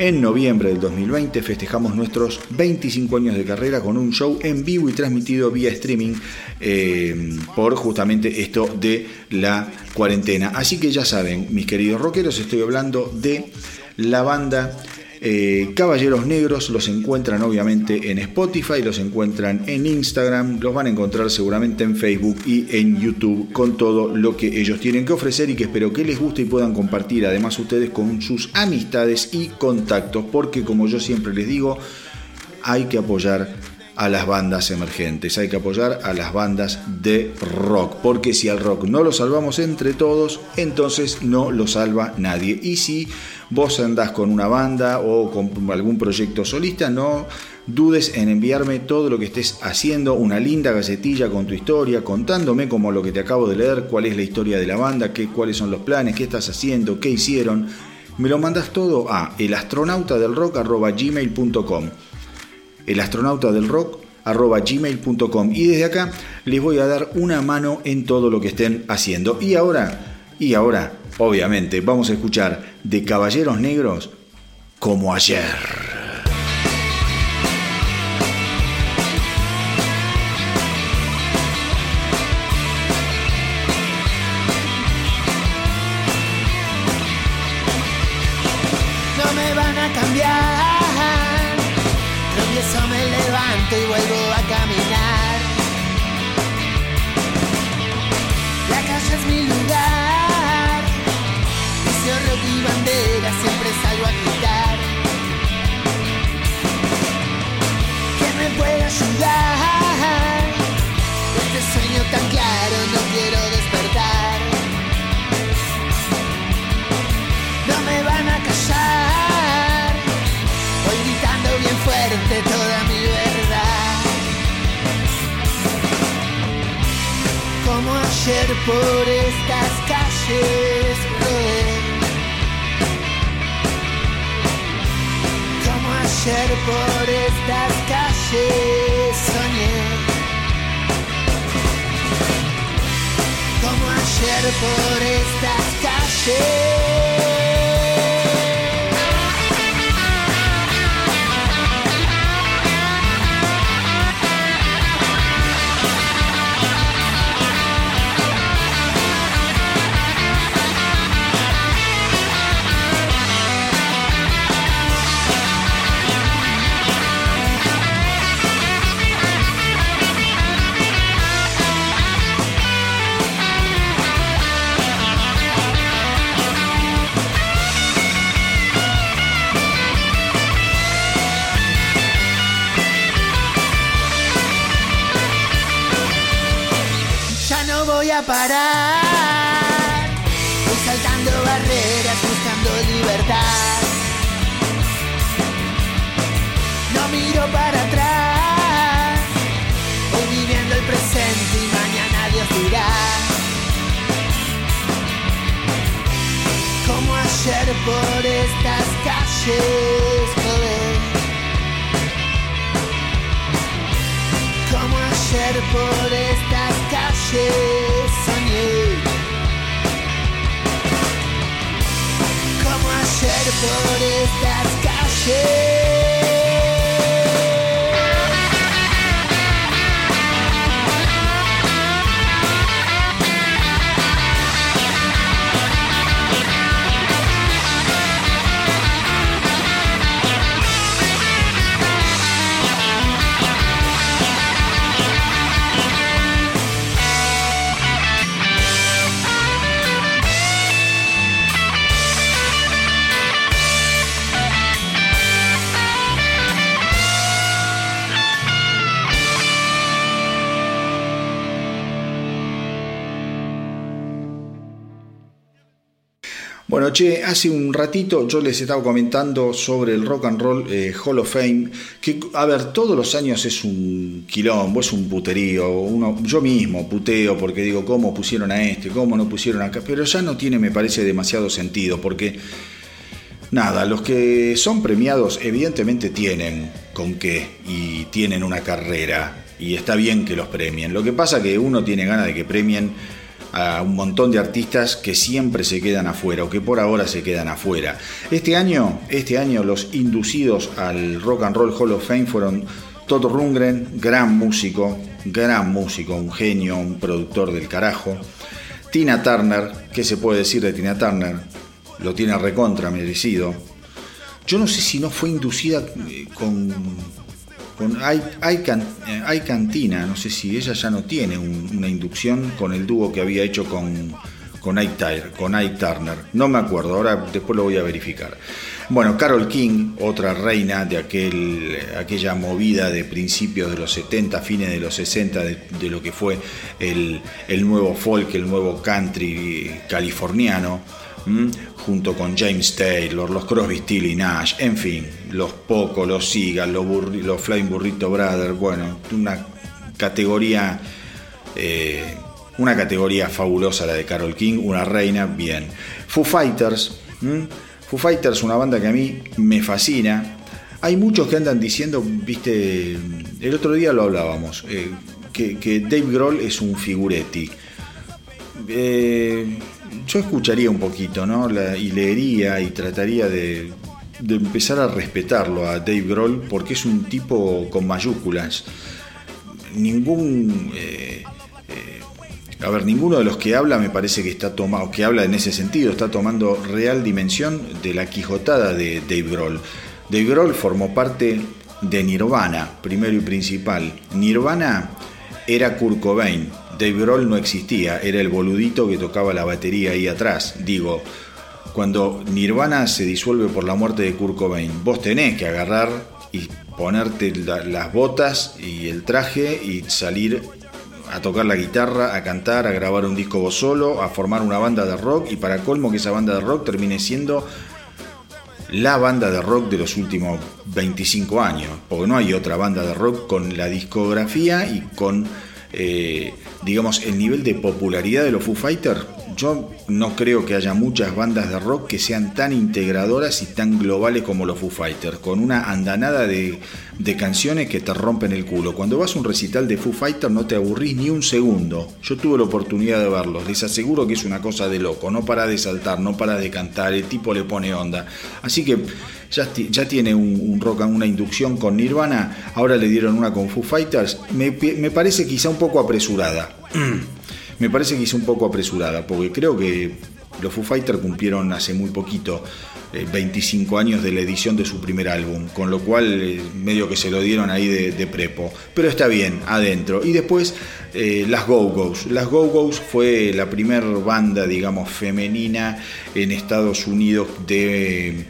en noviembre del 2020 festejamos nuestros 25 años de carrera con un show en vivo y transmitido vía streaming eh, por justamente esto de la cuarentena. Así que ya saben, mis queridos rockeros, estoy hablando de la banda eh, Caballeros Negros los encuentran obviamente en Spotify, los encuentran en Instagram, los van a encontrar seguramente en Facebook y en YouTube con todo lo que ellos tienen que ofrecer y que espero que les guste y puedan compartir además ustedes con sus amistades y contactos, porque como yo siempre les digo, hay que apoyar a las bandas emergentes, hay que apoyar a las bandas de rock, porque si al rock no lo salvamos entre todos, entonces no lo salva nadie. Y si vos andás con una banda o con algún proyecto solista, no dudes en enviarme todo lo que estés haciendo, una linda gacetilla con tu historia, contándome como lo que te acabo de leer, cuál es la historia de la banda, qué, cuáles son los planes, qué estás haciendo, qué hicieron. Me lo mandas todo a elastronautadelrock.gmail.com el astronauta del rock gmail.com y desde acá les voy a dar una mano en todo lo que estén haciendo. Y ahora, y ahora, obviamente, vamos a escuchar de Caballeros Negros como ayer. Bueno, che, hace un ratito yo les estaba comentando sobre el Rock and Roll eh, Hall of Fame, que, a ver, todos los años es un quilombo, es un puterío. Uno, yo mismo puteo porque digo, ¿cómo pusieron a este? ¿Cómo no pusieron acá? Pero ya no tiene, me parece, demasiado sentido, porque, nada, los que son premiados evidentemente tienen con qué y tienen una carrera, y está bien que los premien. Lo que pasa que uno tiene ganas de que premien a un montón de artistas que siempre se quedan afuera o que por ahora se quedan afuera. Este año, este año los inducidos al Rock and Roll Hall of Fame fueron Todd Rundgren, gran músico, gran músico, un genio, un productor del carajo. Tina Turner, ¿qué se puede decir de Tina Turner? Lo tiene recontra merecido. Yo no sé si no fue inducida eh, con hay, hay, cantina, no sé si ella ya no tiene una inducción con el dúo que había hecho con, con, Ike, con Turner. No me acuerdo, ahora después lo voy a verificar. Bueno, Carol King, otra reina de aquel, aquella movida de principios de los 70, fines de los 60, de, lo que fue el, el nuevo folk, el nuevo country californiano junto con James Taylor, los Crosby, Still y Nash, en fin, los Poco, los Seagal, los, los Flying Burrito Brothers, bueno, una categoría, eh, una categoría fabulosa la de Carol King, una reina, bien. Foo Fighters, Foo Fighters, una banda que a mí me fascina. Hay muchos que andan diciendo, viste, el otro día lo hablábamos, eh, que, Dave Grohl es un figuretti. Eh, yo escucharía un poquito, ¿no? y leería y trataría de, empezar a respetarlo a Dave Grohl porque es un tipo con mayúsculas. Ningún. Eh, eh, a ver, ninguno de los que habla me parece que está tomando, que habla en ese sentido, está tomando real dimensión de la quijotada de Dave Grohl. Dave Grohl formó parte de Nirvana, primero y principal. Nirvana era Kurt Cobain, Dave Grohl no existía, era el boludito que tocaba la batería ahí atrás. Digo, cuando Nirvana se disuelve por la muerte de Kurt Cobain, vos tenés que agarrar y ponerte las botas y el traje y salir a tocar la guitarra, a cantar, a grabar un disco vos solo, a formar una banda de rock y para colmo que esa banda de rock termine siendo la banda de rock de los últimos 25 años, porque no hay otra banda de rock con la discografía y con eh, digamos, el nivel de popularidad de los Foo Fighters, yo no creo que haya muchas bandas de rock que sean tan integradoras y tan globales como los Foo Fighters, con una andanada de, canciones que te rompen el culo. Cuando vas a un recital de Foo Fighters no te aburrís ni un segundo. Yo tuve la oportunidad de verlos, les aseguro que es una cosa de loco, no para de saltar, no para de cantar, el tipo le pone onda. Así que ya, ya tiene un, rock, una inducción con Nirvana, ahora le dieron una con Foo Fighters, me, me parece quizá un poco apresurada. me parece que un poco apresurada, porque creo que los Foo Fighters cumplieron hace muy poquito 25 eh, años de la edición de su primer álbum, con lo cual eh, medio que se lo dieron ahí de, prepo. Pero está bien, adentro. Y después eh, las Go-Go's. Las Go-Go's fue la primera banda, digamos, femenina en Estados Unidos de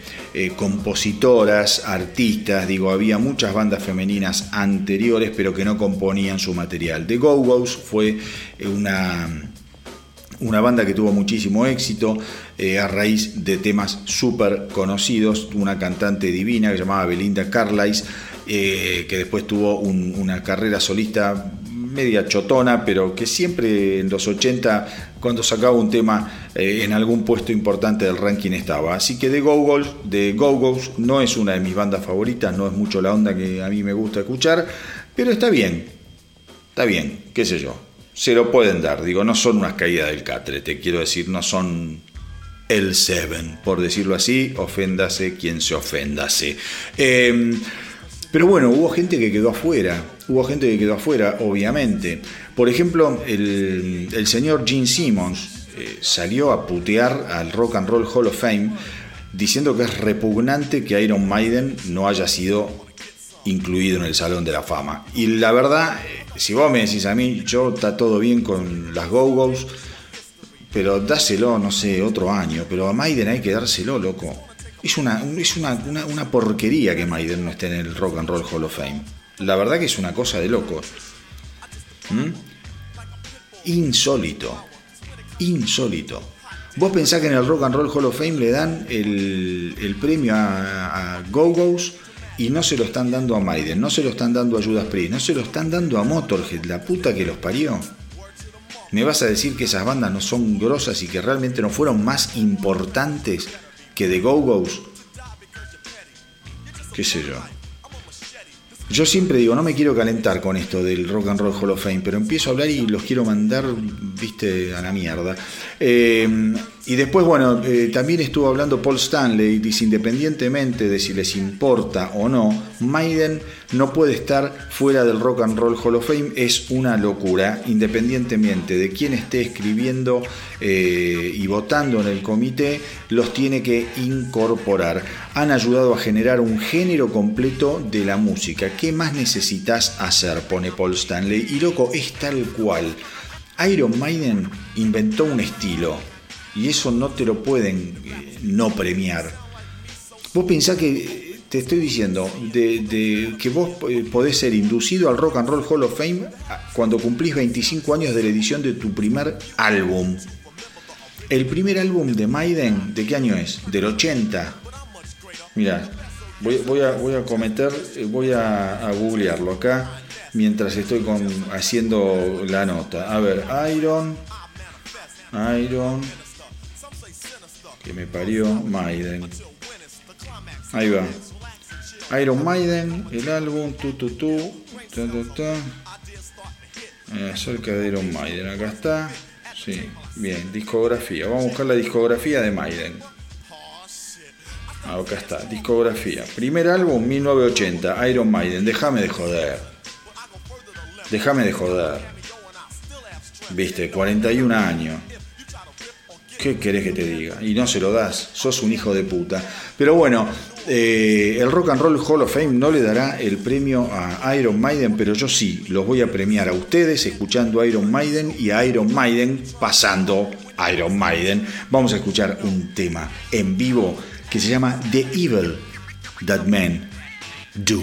compositoras, artistas. Digo, había muchas bandas femeninas anteriores, pero que no componían su material. The Go-Go's fue una una banda que tuvo muchísimo éxito eh, a raíz de temas súper conocidos, una cantante divina que llamaba Belinda Carlisle, eh, que después tuvo una carrera solista media chotona, pero que siempre en los 80, cuando sacaba un tema eh, en algún puesto importante del ranking estaba. Así que The Go-Go's, The no es una de mis bandas favoritas, no es mucho la onda que a mí me gusta escuchar, pero está bien, está bien, qué sé yo se lo pueden dar. Digo, no son unas caídas del catre, te quiero decir, no son el Seven, por decirlo así, oféndase quien se oféndase. Em, pero bueno, hubo gente que quedó afuera, hubo gente que quedó afuera, obviamente. Por ejemplo, el, señor Gene Simmons eh, salió a putear al Rock and Roll Hall of Fame diciendo que es repugnante que Iron Maiden no haya sido incluido en el Salón de la Fama. Y la verdad, si vos me decís a mí, yo está todo bien con las Go-Go's, pero dáselo, no sé, otro año. Pero a Maiden hay que dárselo, loco. Es una, es una, porquería que Maiden no esté en el Rock and Roll Hall of Fame. La verdad que es una cosa de locos. ¿Mm? Insólito. Insólito. Vos pensás que en el Rock and Roll Hall of Fame le dan el, premio a, a Go-Go's y no se lo están dando a Maiden, no se lo están dando a Judas Priest, no se lo están dando a Motorhead, la puta que los parió. ¿Me vas a decir que esas bandas no son grosas y que realmente no fueron más importantes que The Go-Go's? ¿Qué sé yo? Yo siempre digo, no me quiero calentar con esto del Rock and Roll Hall of Fame, pero empiezo a hablar y los quiero mandar, viste, a la mierda. Eh, y después, bueno, eh, también estuvo hablando Paul Stanley, dice, independientemente de si les importa o no, Maiden no puede estar fuera del Rock and Roll Hall of Fame, es una locura, independientemente de quién esté escribiendo eh, y votando en el comité, los tiene que incorporar. Han ayudado a generar un género completo de la música. ¿Qué más necesitas hacer? Pone Paul Stanley. Y loco, es tal cual. Iron Maiden inventó un estilo y eso no te lo pueden eh, no premiar. Vos pensás que, te estoy diciendo, de, que vos eh, podés ser inducido al Rock and Roll Hall of Fame cuando cumplís 25 años de la edición de tu primer álbum. El primer álbum de Maiden, ¿de qué año es? Del 80. Mira, voy, a, voy a cometer, eh, voy a, a googlearlo acá mientras estoy con, haciendo la nota. A ver, Iron, Iron, que me parió Maiden. Ahí va. Iron Maiden, el álbum, tu tu tu, ta, eh, acerca de Iron Maiden, acá está. Sí, bien, discografía. Vamos a buscar la discografía de Maiden. Acá está, discografía. Primer álbum 1980, Iron Maiden, déjame de joder. Déjame de joder. Viste, 41 años. ¿Qué querés que te diga? Y no se lo das, sos un hijo de puta. Pero bueno, eh, el Rock and Roll Hall of Fame no le dará el premio a Iron Maiden, pero yo sí, los voy a premiar a ustedes escuchando Iron Maiden y a Iron Maiden pasando Iron Maiden. Vamos a escuchar un tema en vivo que se llama The Evil That Men Do.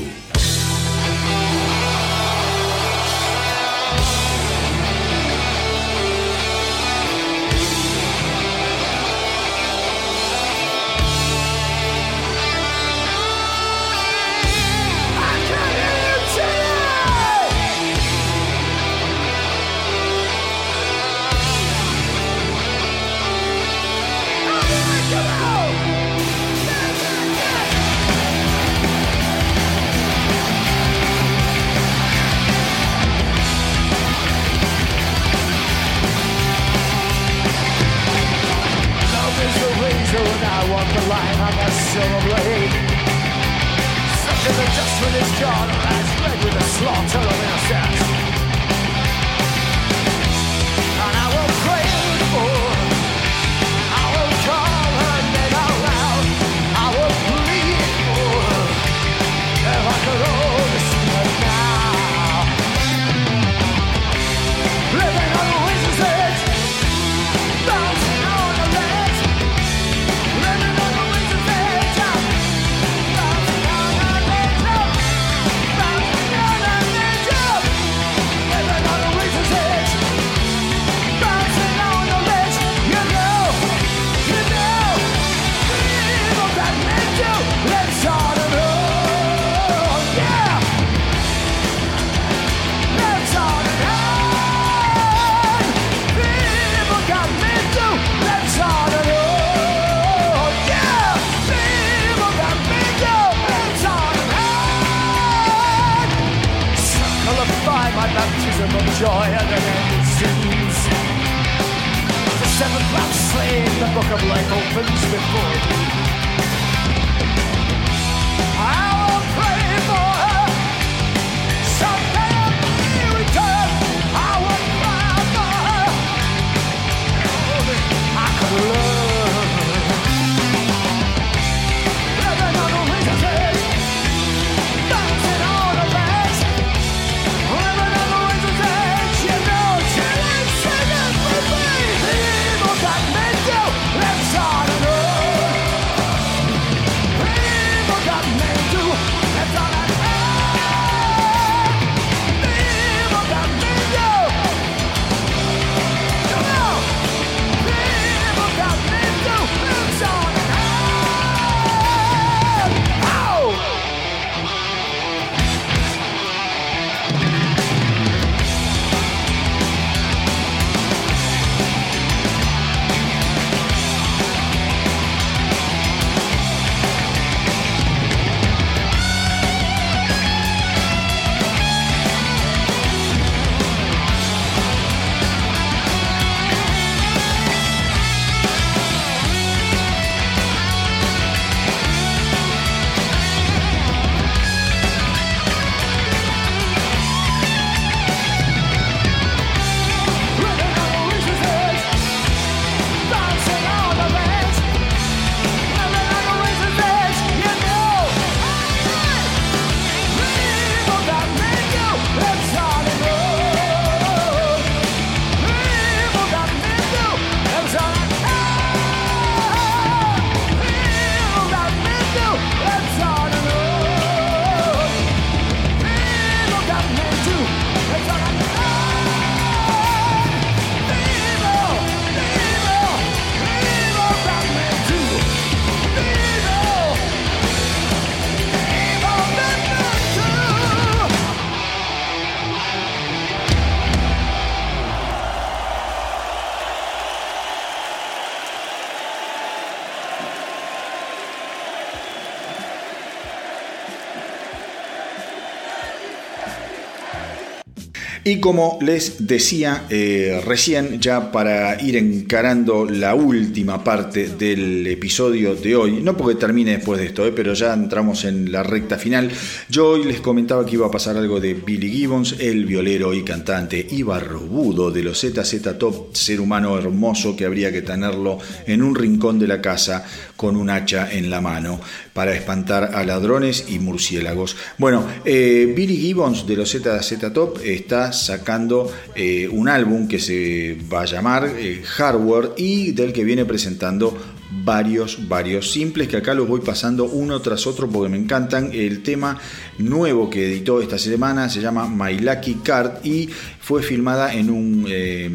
Y como les decía eh, recién, ya para ir encarando la última parte del episodio de hoy, no porque termine después de esto, eh, pero ya entramos en la recta final, yo hoy les comentaba que iba a pasar algo de Billy Gibbons, el violero y cantante y barbudo de los ZZ Top, ser humano hermoso que habría que tenerlo en un rincón de la casa con un hacha en la mano para espantar a ladrones y murciélagos. Bueno, eh, Billy Gibbons de los ZZ Top está sacando eh, un álbum que se va a llamar eh, Hardware y del que viene presentando varios, varios simples que acá los voy pasando uno tras otro porque me encantan. El tema nuevo que editó esta semana se llama My Lucky Card y fue filmada en un, eh,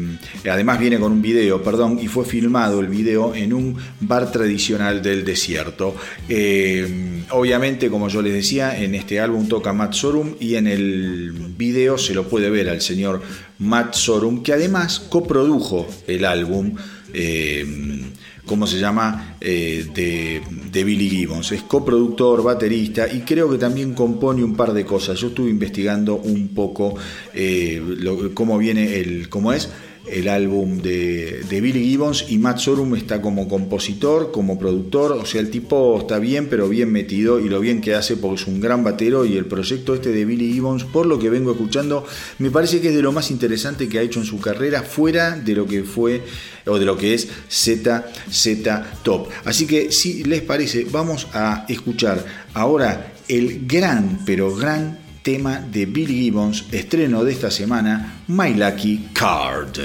además viene con un video, perdón, y fue filmado el video en un bar tradicional del desierto. Eh, obviamente, como yo les decía, en este álbum toca Matt Sorum y en el video se lo puede ver al señor Matt Sorum, que además coprodujo el álbum. Eh, ¿cómo se llama? Eh, de, Billy Gibbons. Es coproductor, baterista y creo que también compone un par de cosas. Yo estuve investigando un poco eh, cómo viene el, cómo es, el álbum de, Billy Gibbons y Matt Sorum está como compositor, como productor, o sea, el tipo está bien, pero bien metido y lo bien que hace porque es un gran batero y el proyecto este de Billy Gibbons, por lo que vengo escuchando, me parece que es de lo más interesante que ha hecho en su carrera fuera de lo que fue o de lo que es Z Top. Así que si les parece, vamos a escuchar ahora el gran, pero gran tema de Billy Gibbons, estreno de esta semana, My Lucky Card.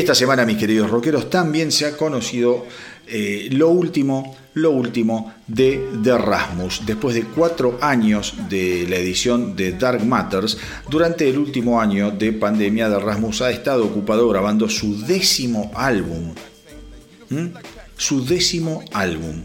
Esta semana, mis queridos rockeros, también se ha conocido eh, lo último, lo último de The Rasmus. Después de cuatro años de la edición de Dark Matters, durante el último año de pandemia, The Rasmus ha estado ocupado grabando su décimo álbum. ¿Mm? Su décimo álbum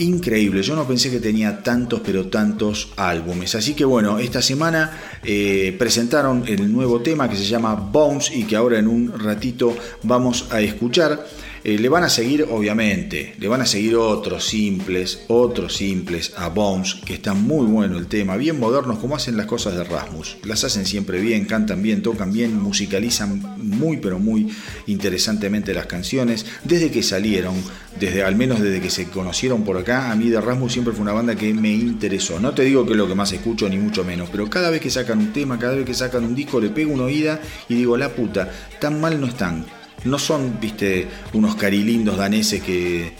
increíble. Yo no pensé que tenía tantos, pero tantos álbumes. Así que bueno, esta semana eh, presentaron el nuevo tema que se llama Bones y que ahora en un ratito vamos a escuchar. Eh, le van a seguir, obviamente, le van a seguir otros simples, otros simples a Bones, que está muy bueno el tema, bien modernos como hacen las cosas de Rasmus. Las hacen siempre bien, cantan bien, tocan bien, musicalizan muy pero muy interesantemente las canciones. Desde que salieron, desde al menos desde que se conocieron por acá, a mí de Rasmus siempre fue una banda que me interesó. No te digo que es lo que más escucho, ni mucho menos, pero cada vez que sacan un tema, cada vez que sacan un disco, le pego una oída y digo, la puta, tan mal no están no son, viste, unos carilindos daneses que eh,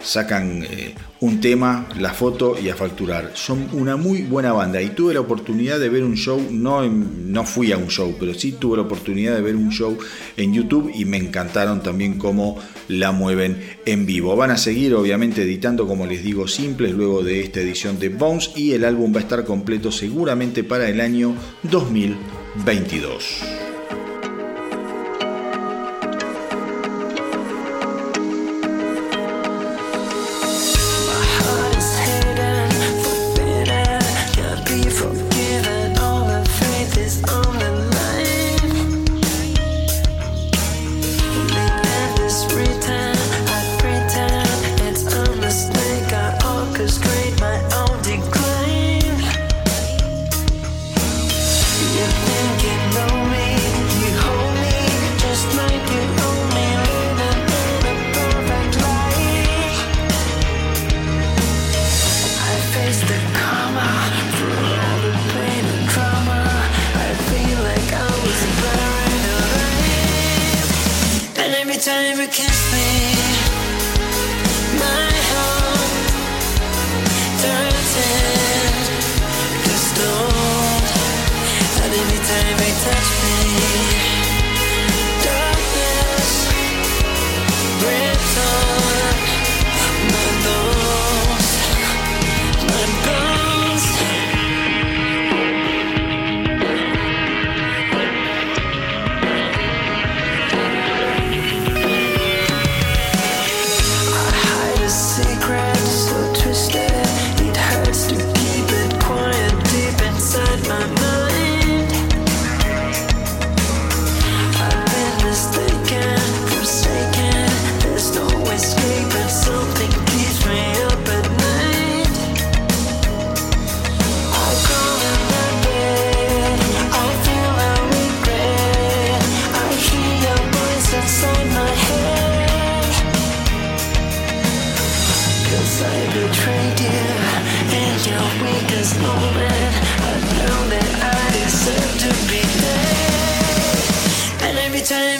sacan eh, un tema, la foto y a facturar. Son una muy buena banda y tuve la oportunidad de ver un show, no, no fui a un show, pero sí tuve la oportunidad de ver un show en YouTube y me encantaron también cómo la mueven en vivo. Van a seguir obviamente editando, como les digo, simples luego de esta edición de Bones y el álbum va a estar completo seguramente para el año 2022.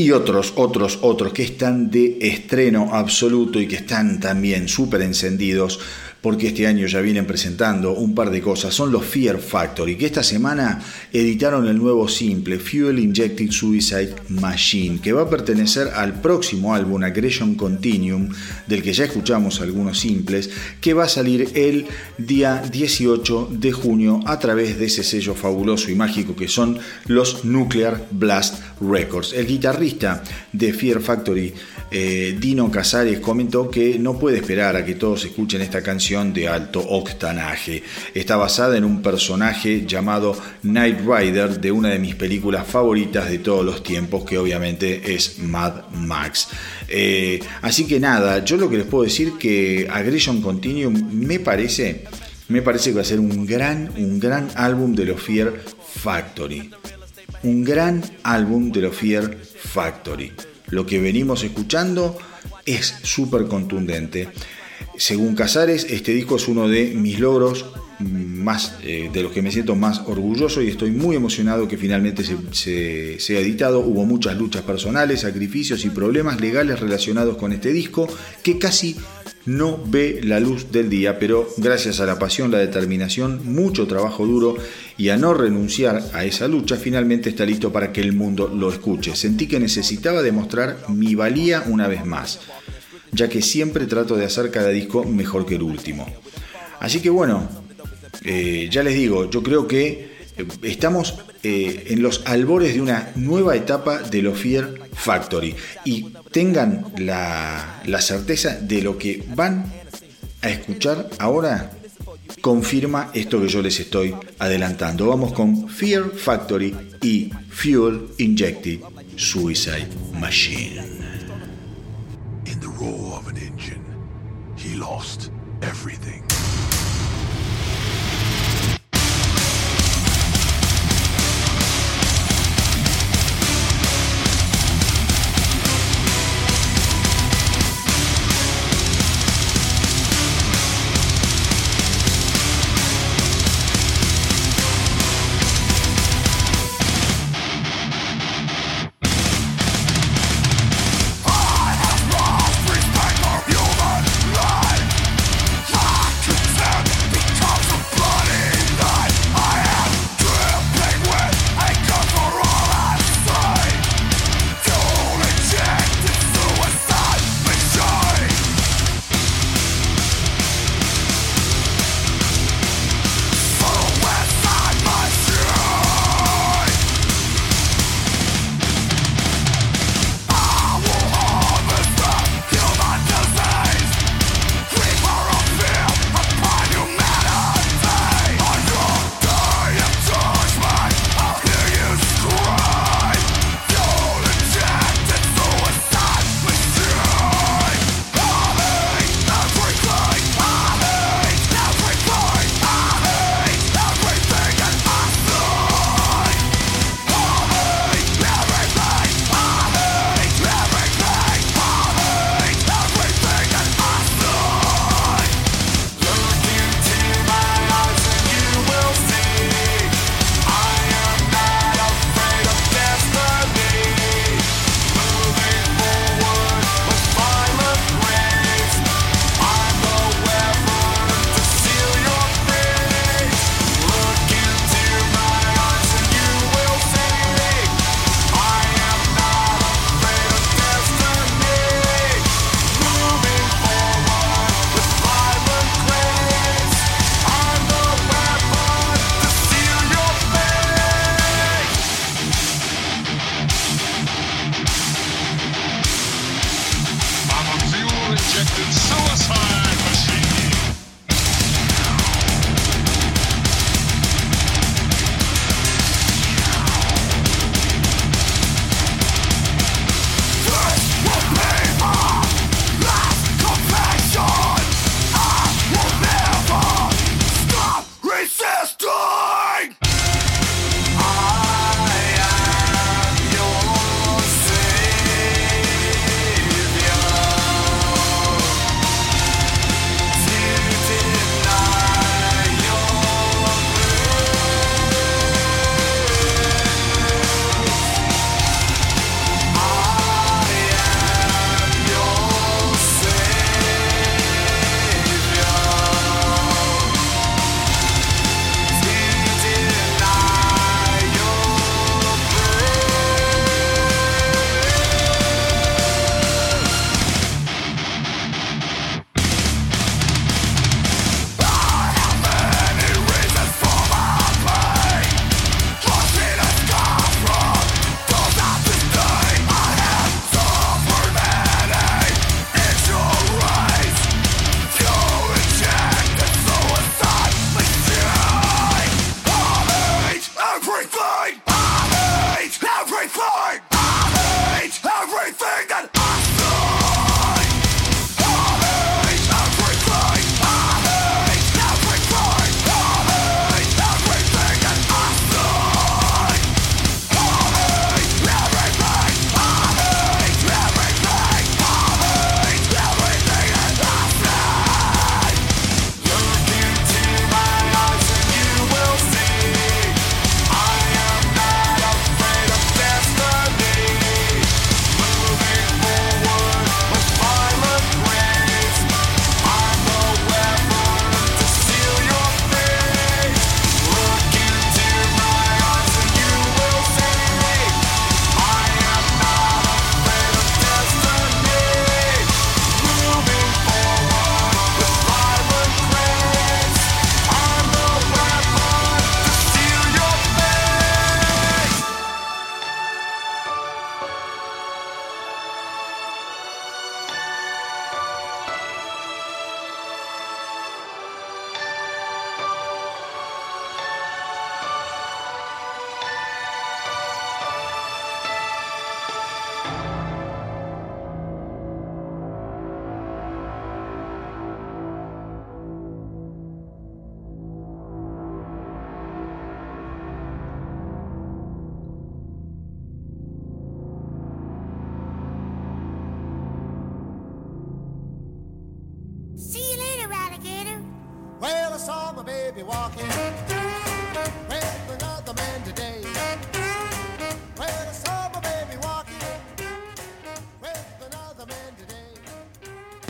y otros, otros, otros que están de estreno absoluto y que están también súper encendidos porque este año ya vienen presentando un par de cosas. Son los Fear Factory, que esta semana editaron el nuevo simple Fuel Injected Suicide Machine, que va a pertenecer al próximo álbum Aggression Continuum, del que ya escuchamos algunos simples, que va a salir el día 18 de junio a través de ese sello fabuloso y mágico que son los Nuclear Blast Records. El guitarrista de Fear Factory, eh, Dino Casares, comentó que no puede esperar a que todos escuchen esta canción de alto octanaje. Está basada en un personaje llamado Knight Rider de una de mis películas favoritas de todos los tiempos, que obviamente es Mad Max. Eh, así que nada, yo lo que les puedo decir que Aggression Continuum me parece, me parece que va a ser un gran, un gran álbum de los Fear Factory. Un gran álbum de los Fear Factory lo que venimos escuchando es súper contundente. Según Casares, este disco es uno de mis logros más eh, de los que me siento más orgulloso y estoy muy emocionado que finalmente se, sea editado. Hubo muchas luchas personales, sacrificios y problemas legales relacionados con este disco que casi no ve la luz del día, pero gracias a la pasión, la determinación, mucho trabajo duro y a no renunciar a esa lucha, finalmente está listo para que el mundo lo escuche. Sentí que necesitaba demostrar mi valía una vez más, ya que siempre trato de hacer cada disco mejor que el último. Así que bueno, eh, ya les digo, yo creo que estamos eh, en los albores de una nueva etapa de los Fear Factory y tengan la, certeza de lo que van a escuchar ahora confirma esto que yo les estoy adelantando. Vamos con Fear Factory y Fuel Injected Suicide Machine. Roar he lost everything.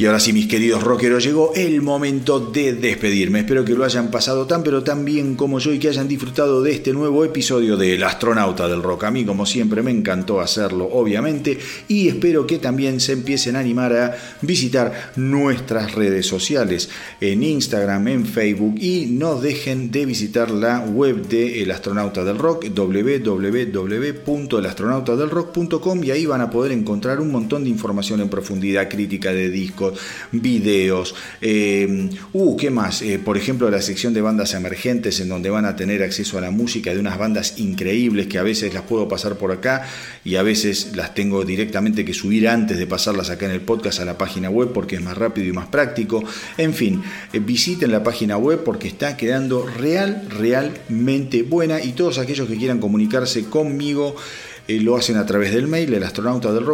Y ahora sí, mis queridos rockeros, llegó el momento de despedirme. Espero que lo hayan pasado tan pero tan bien como yo y que hayan disfrutado de este nuevo episodio de El astronauta del rock. A mí, como siempre, me encantó hacerlo, obviamente, y espero que también se empiecen a animar a visitar nuestras redes sociales en Instagram, en Facebook y no dejen de visitar la web de El astronauta del rock, www.elastronautadelrock.com y ahí van a poder encontrar un montón de información en profundidad, crítica de discos videos. Eh, uh, ¿qué más? Eh, por ejemplo, la sección de bandas emergentes en donde van a tener acceso a la música de unas bandas increíbles que a veces las puedo pasar por acá y a veces las tengo directamente que subir antes de pasarlas acá en el podcast a la página web porque es más rápido y más práctico. En fin, eh, visiten la página web porque está quedando real, realmente buena y todos aquellos que quieran comunicarse conmigo eh, lo hacen a través del mail el astronauta del.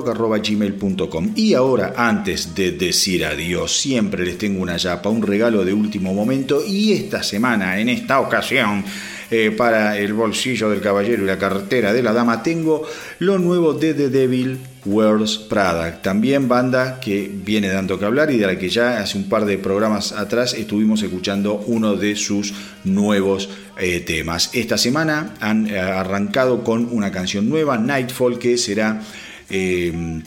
Y ahora, antes de decir adiós, siempre les tengo una yapa, un regalo de último momento y esta semana, en esta ocasión, eh, para el bolsillo del caballero y la cartera de la dama, tengo lo nuevo de The Devil Wears Prada. También banda que viene dando que hablar y de la que ya hace un par de programas atrás estuvimos escuchando uno de sus nuevos eh, temas. Esta semana han eh, arrancado con una canción nueva, Nightfall, que será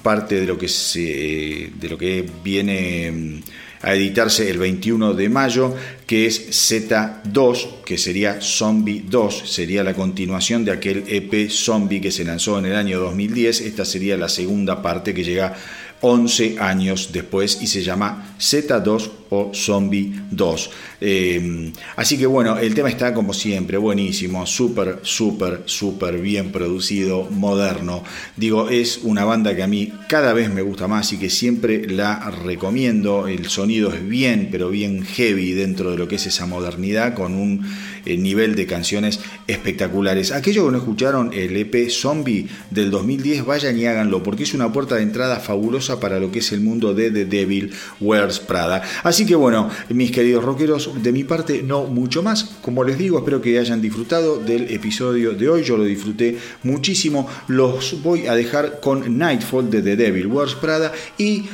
parte de lo que, se, de lo que viene a editarse el 21 de mayo, que es Z2, que sería Zombie 2, sería la continuación de aquel EP Zombie que se lanzó en el año 2010, esta sería la segunda parte que llega 11 años después y se llama Z2 o Zombie 2. Eh, así que bueno, el tema está como siempre, buenísimo, súper, súper, súper bien producido, moderno. Digo, es una banda que a mí cada vez me gusta más y que siempre la recomiendo. El sonido es bien, pero bien heavy dentro de lo que es esa modernidad, con un eh, nivel de canciones espectaculares. Aquellos que no escucharon el EP Zombie del 2010, vayan y háganlo, porque es una puerta de entrada fabulosa para lo que es el mundo de The Devil Wears Prada. Así que bueno, mis queridos rockeros, de mi parte no mucho más. Como les digo, espero que hayan disfrutado del episodio de hoy. Yo lo disfruté muchísimo. Los voy a dejar con Nightfall de The Devil Wears Prada y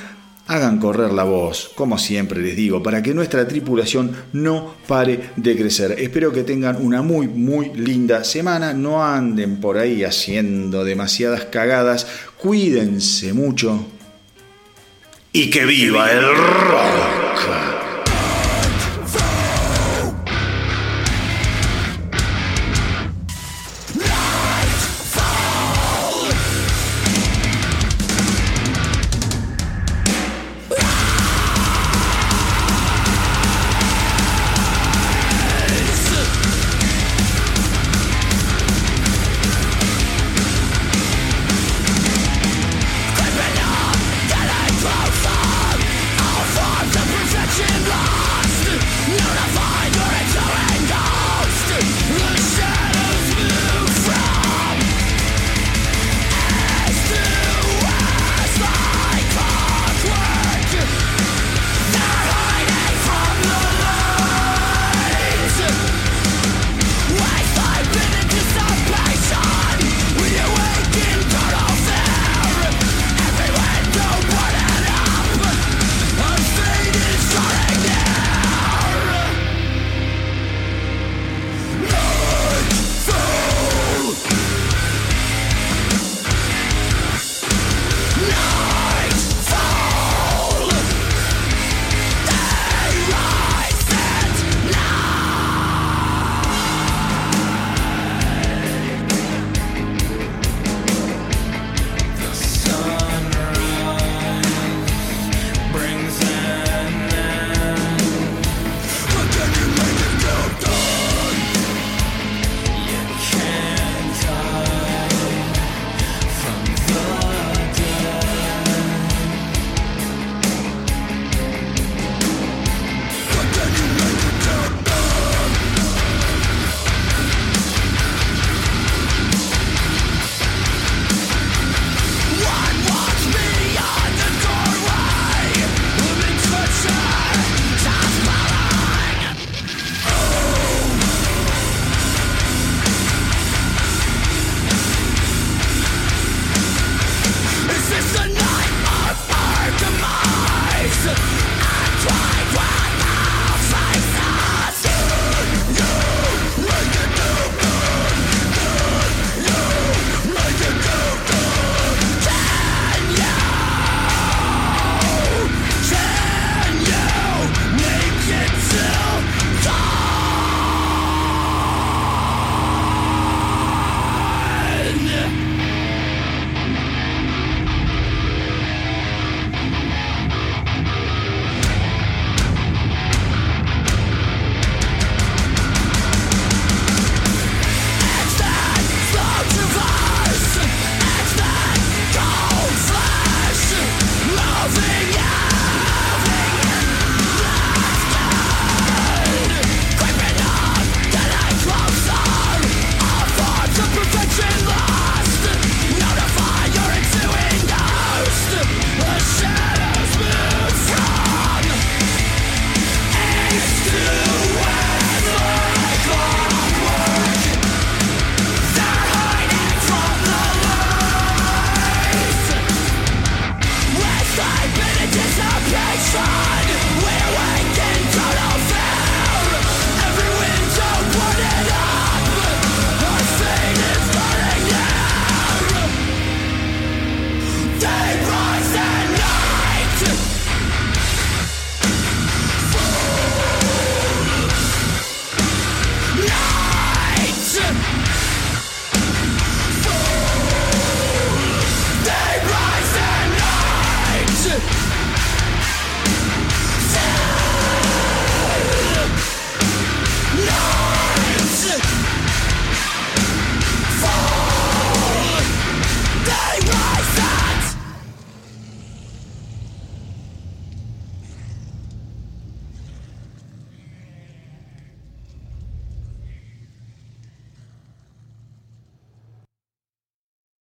Hagan correr la voz, como siempre les digo, para que nuestra tripulación no pare de crecer. Espero que tengan una muy, muy linda semana. No anden por ahí haciendo demasiadas cagadas. Cuídense mucho. Y que viva el rock.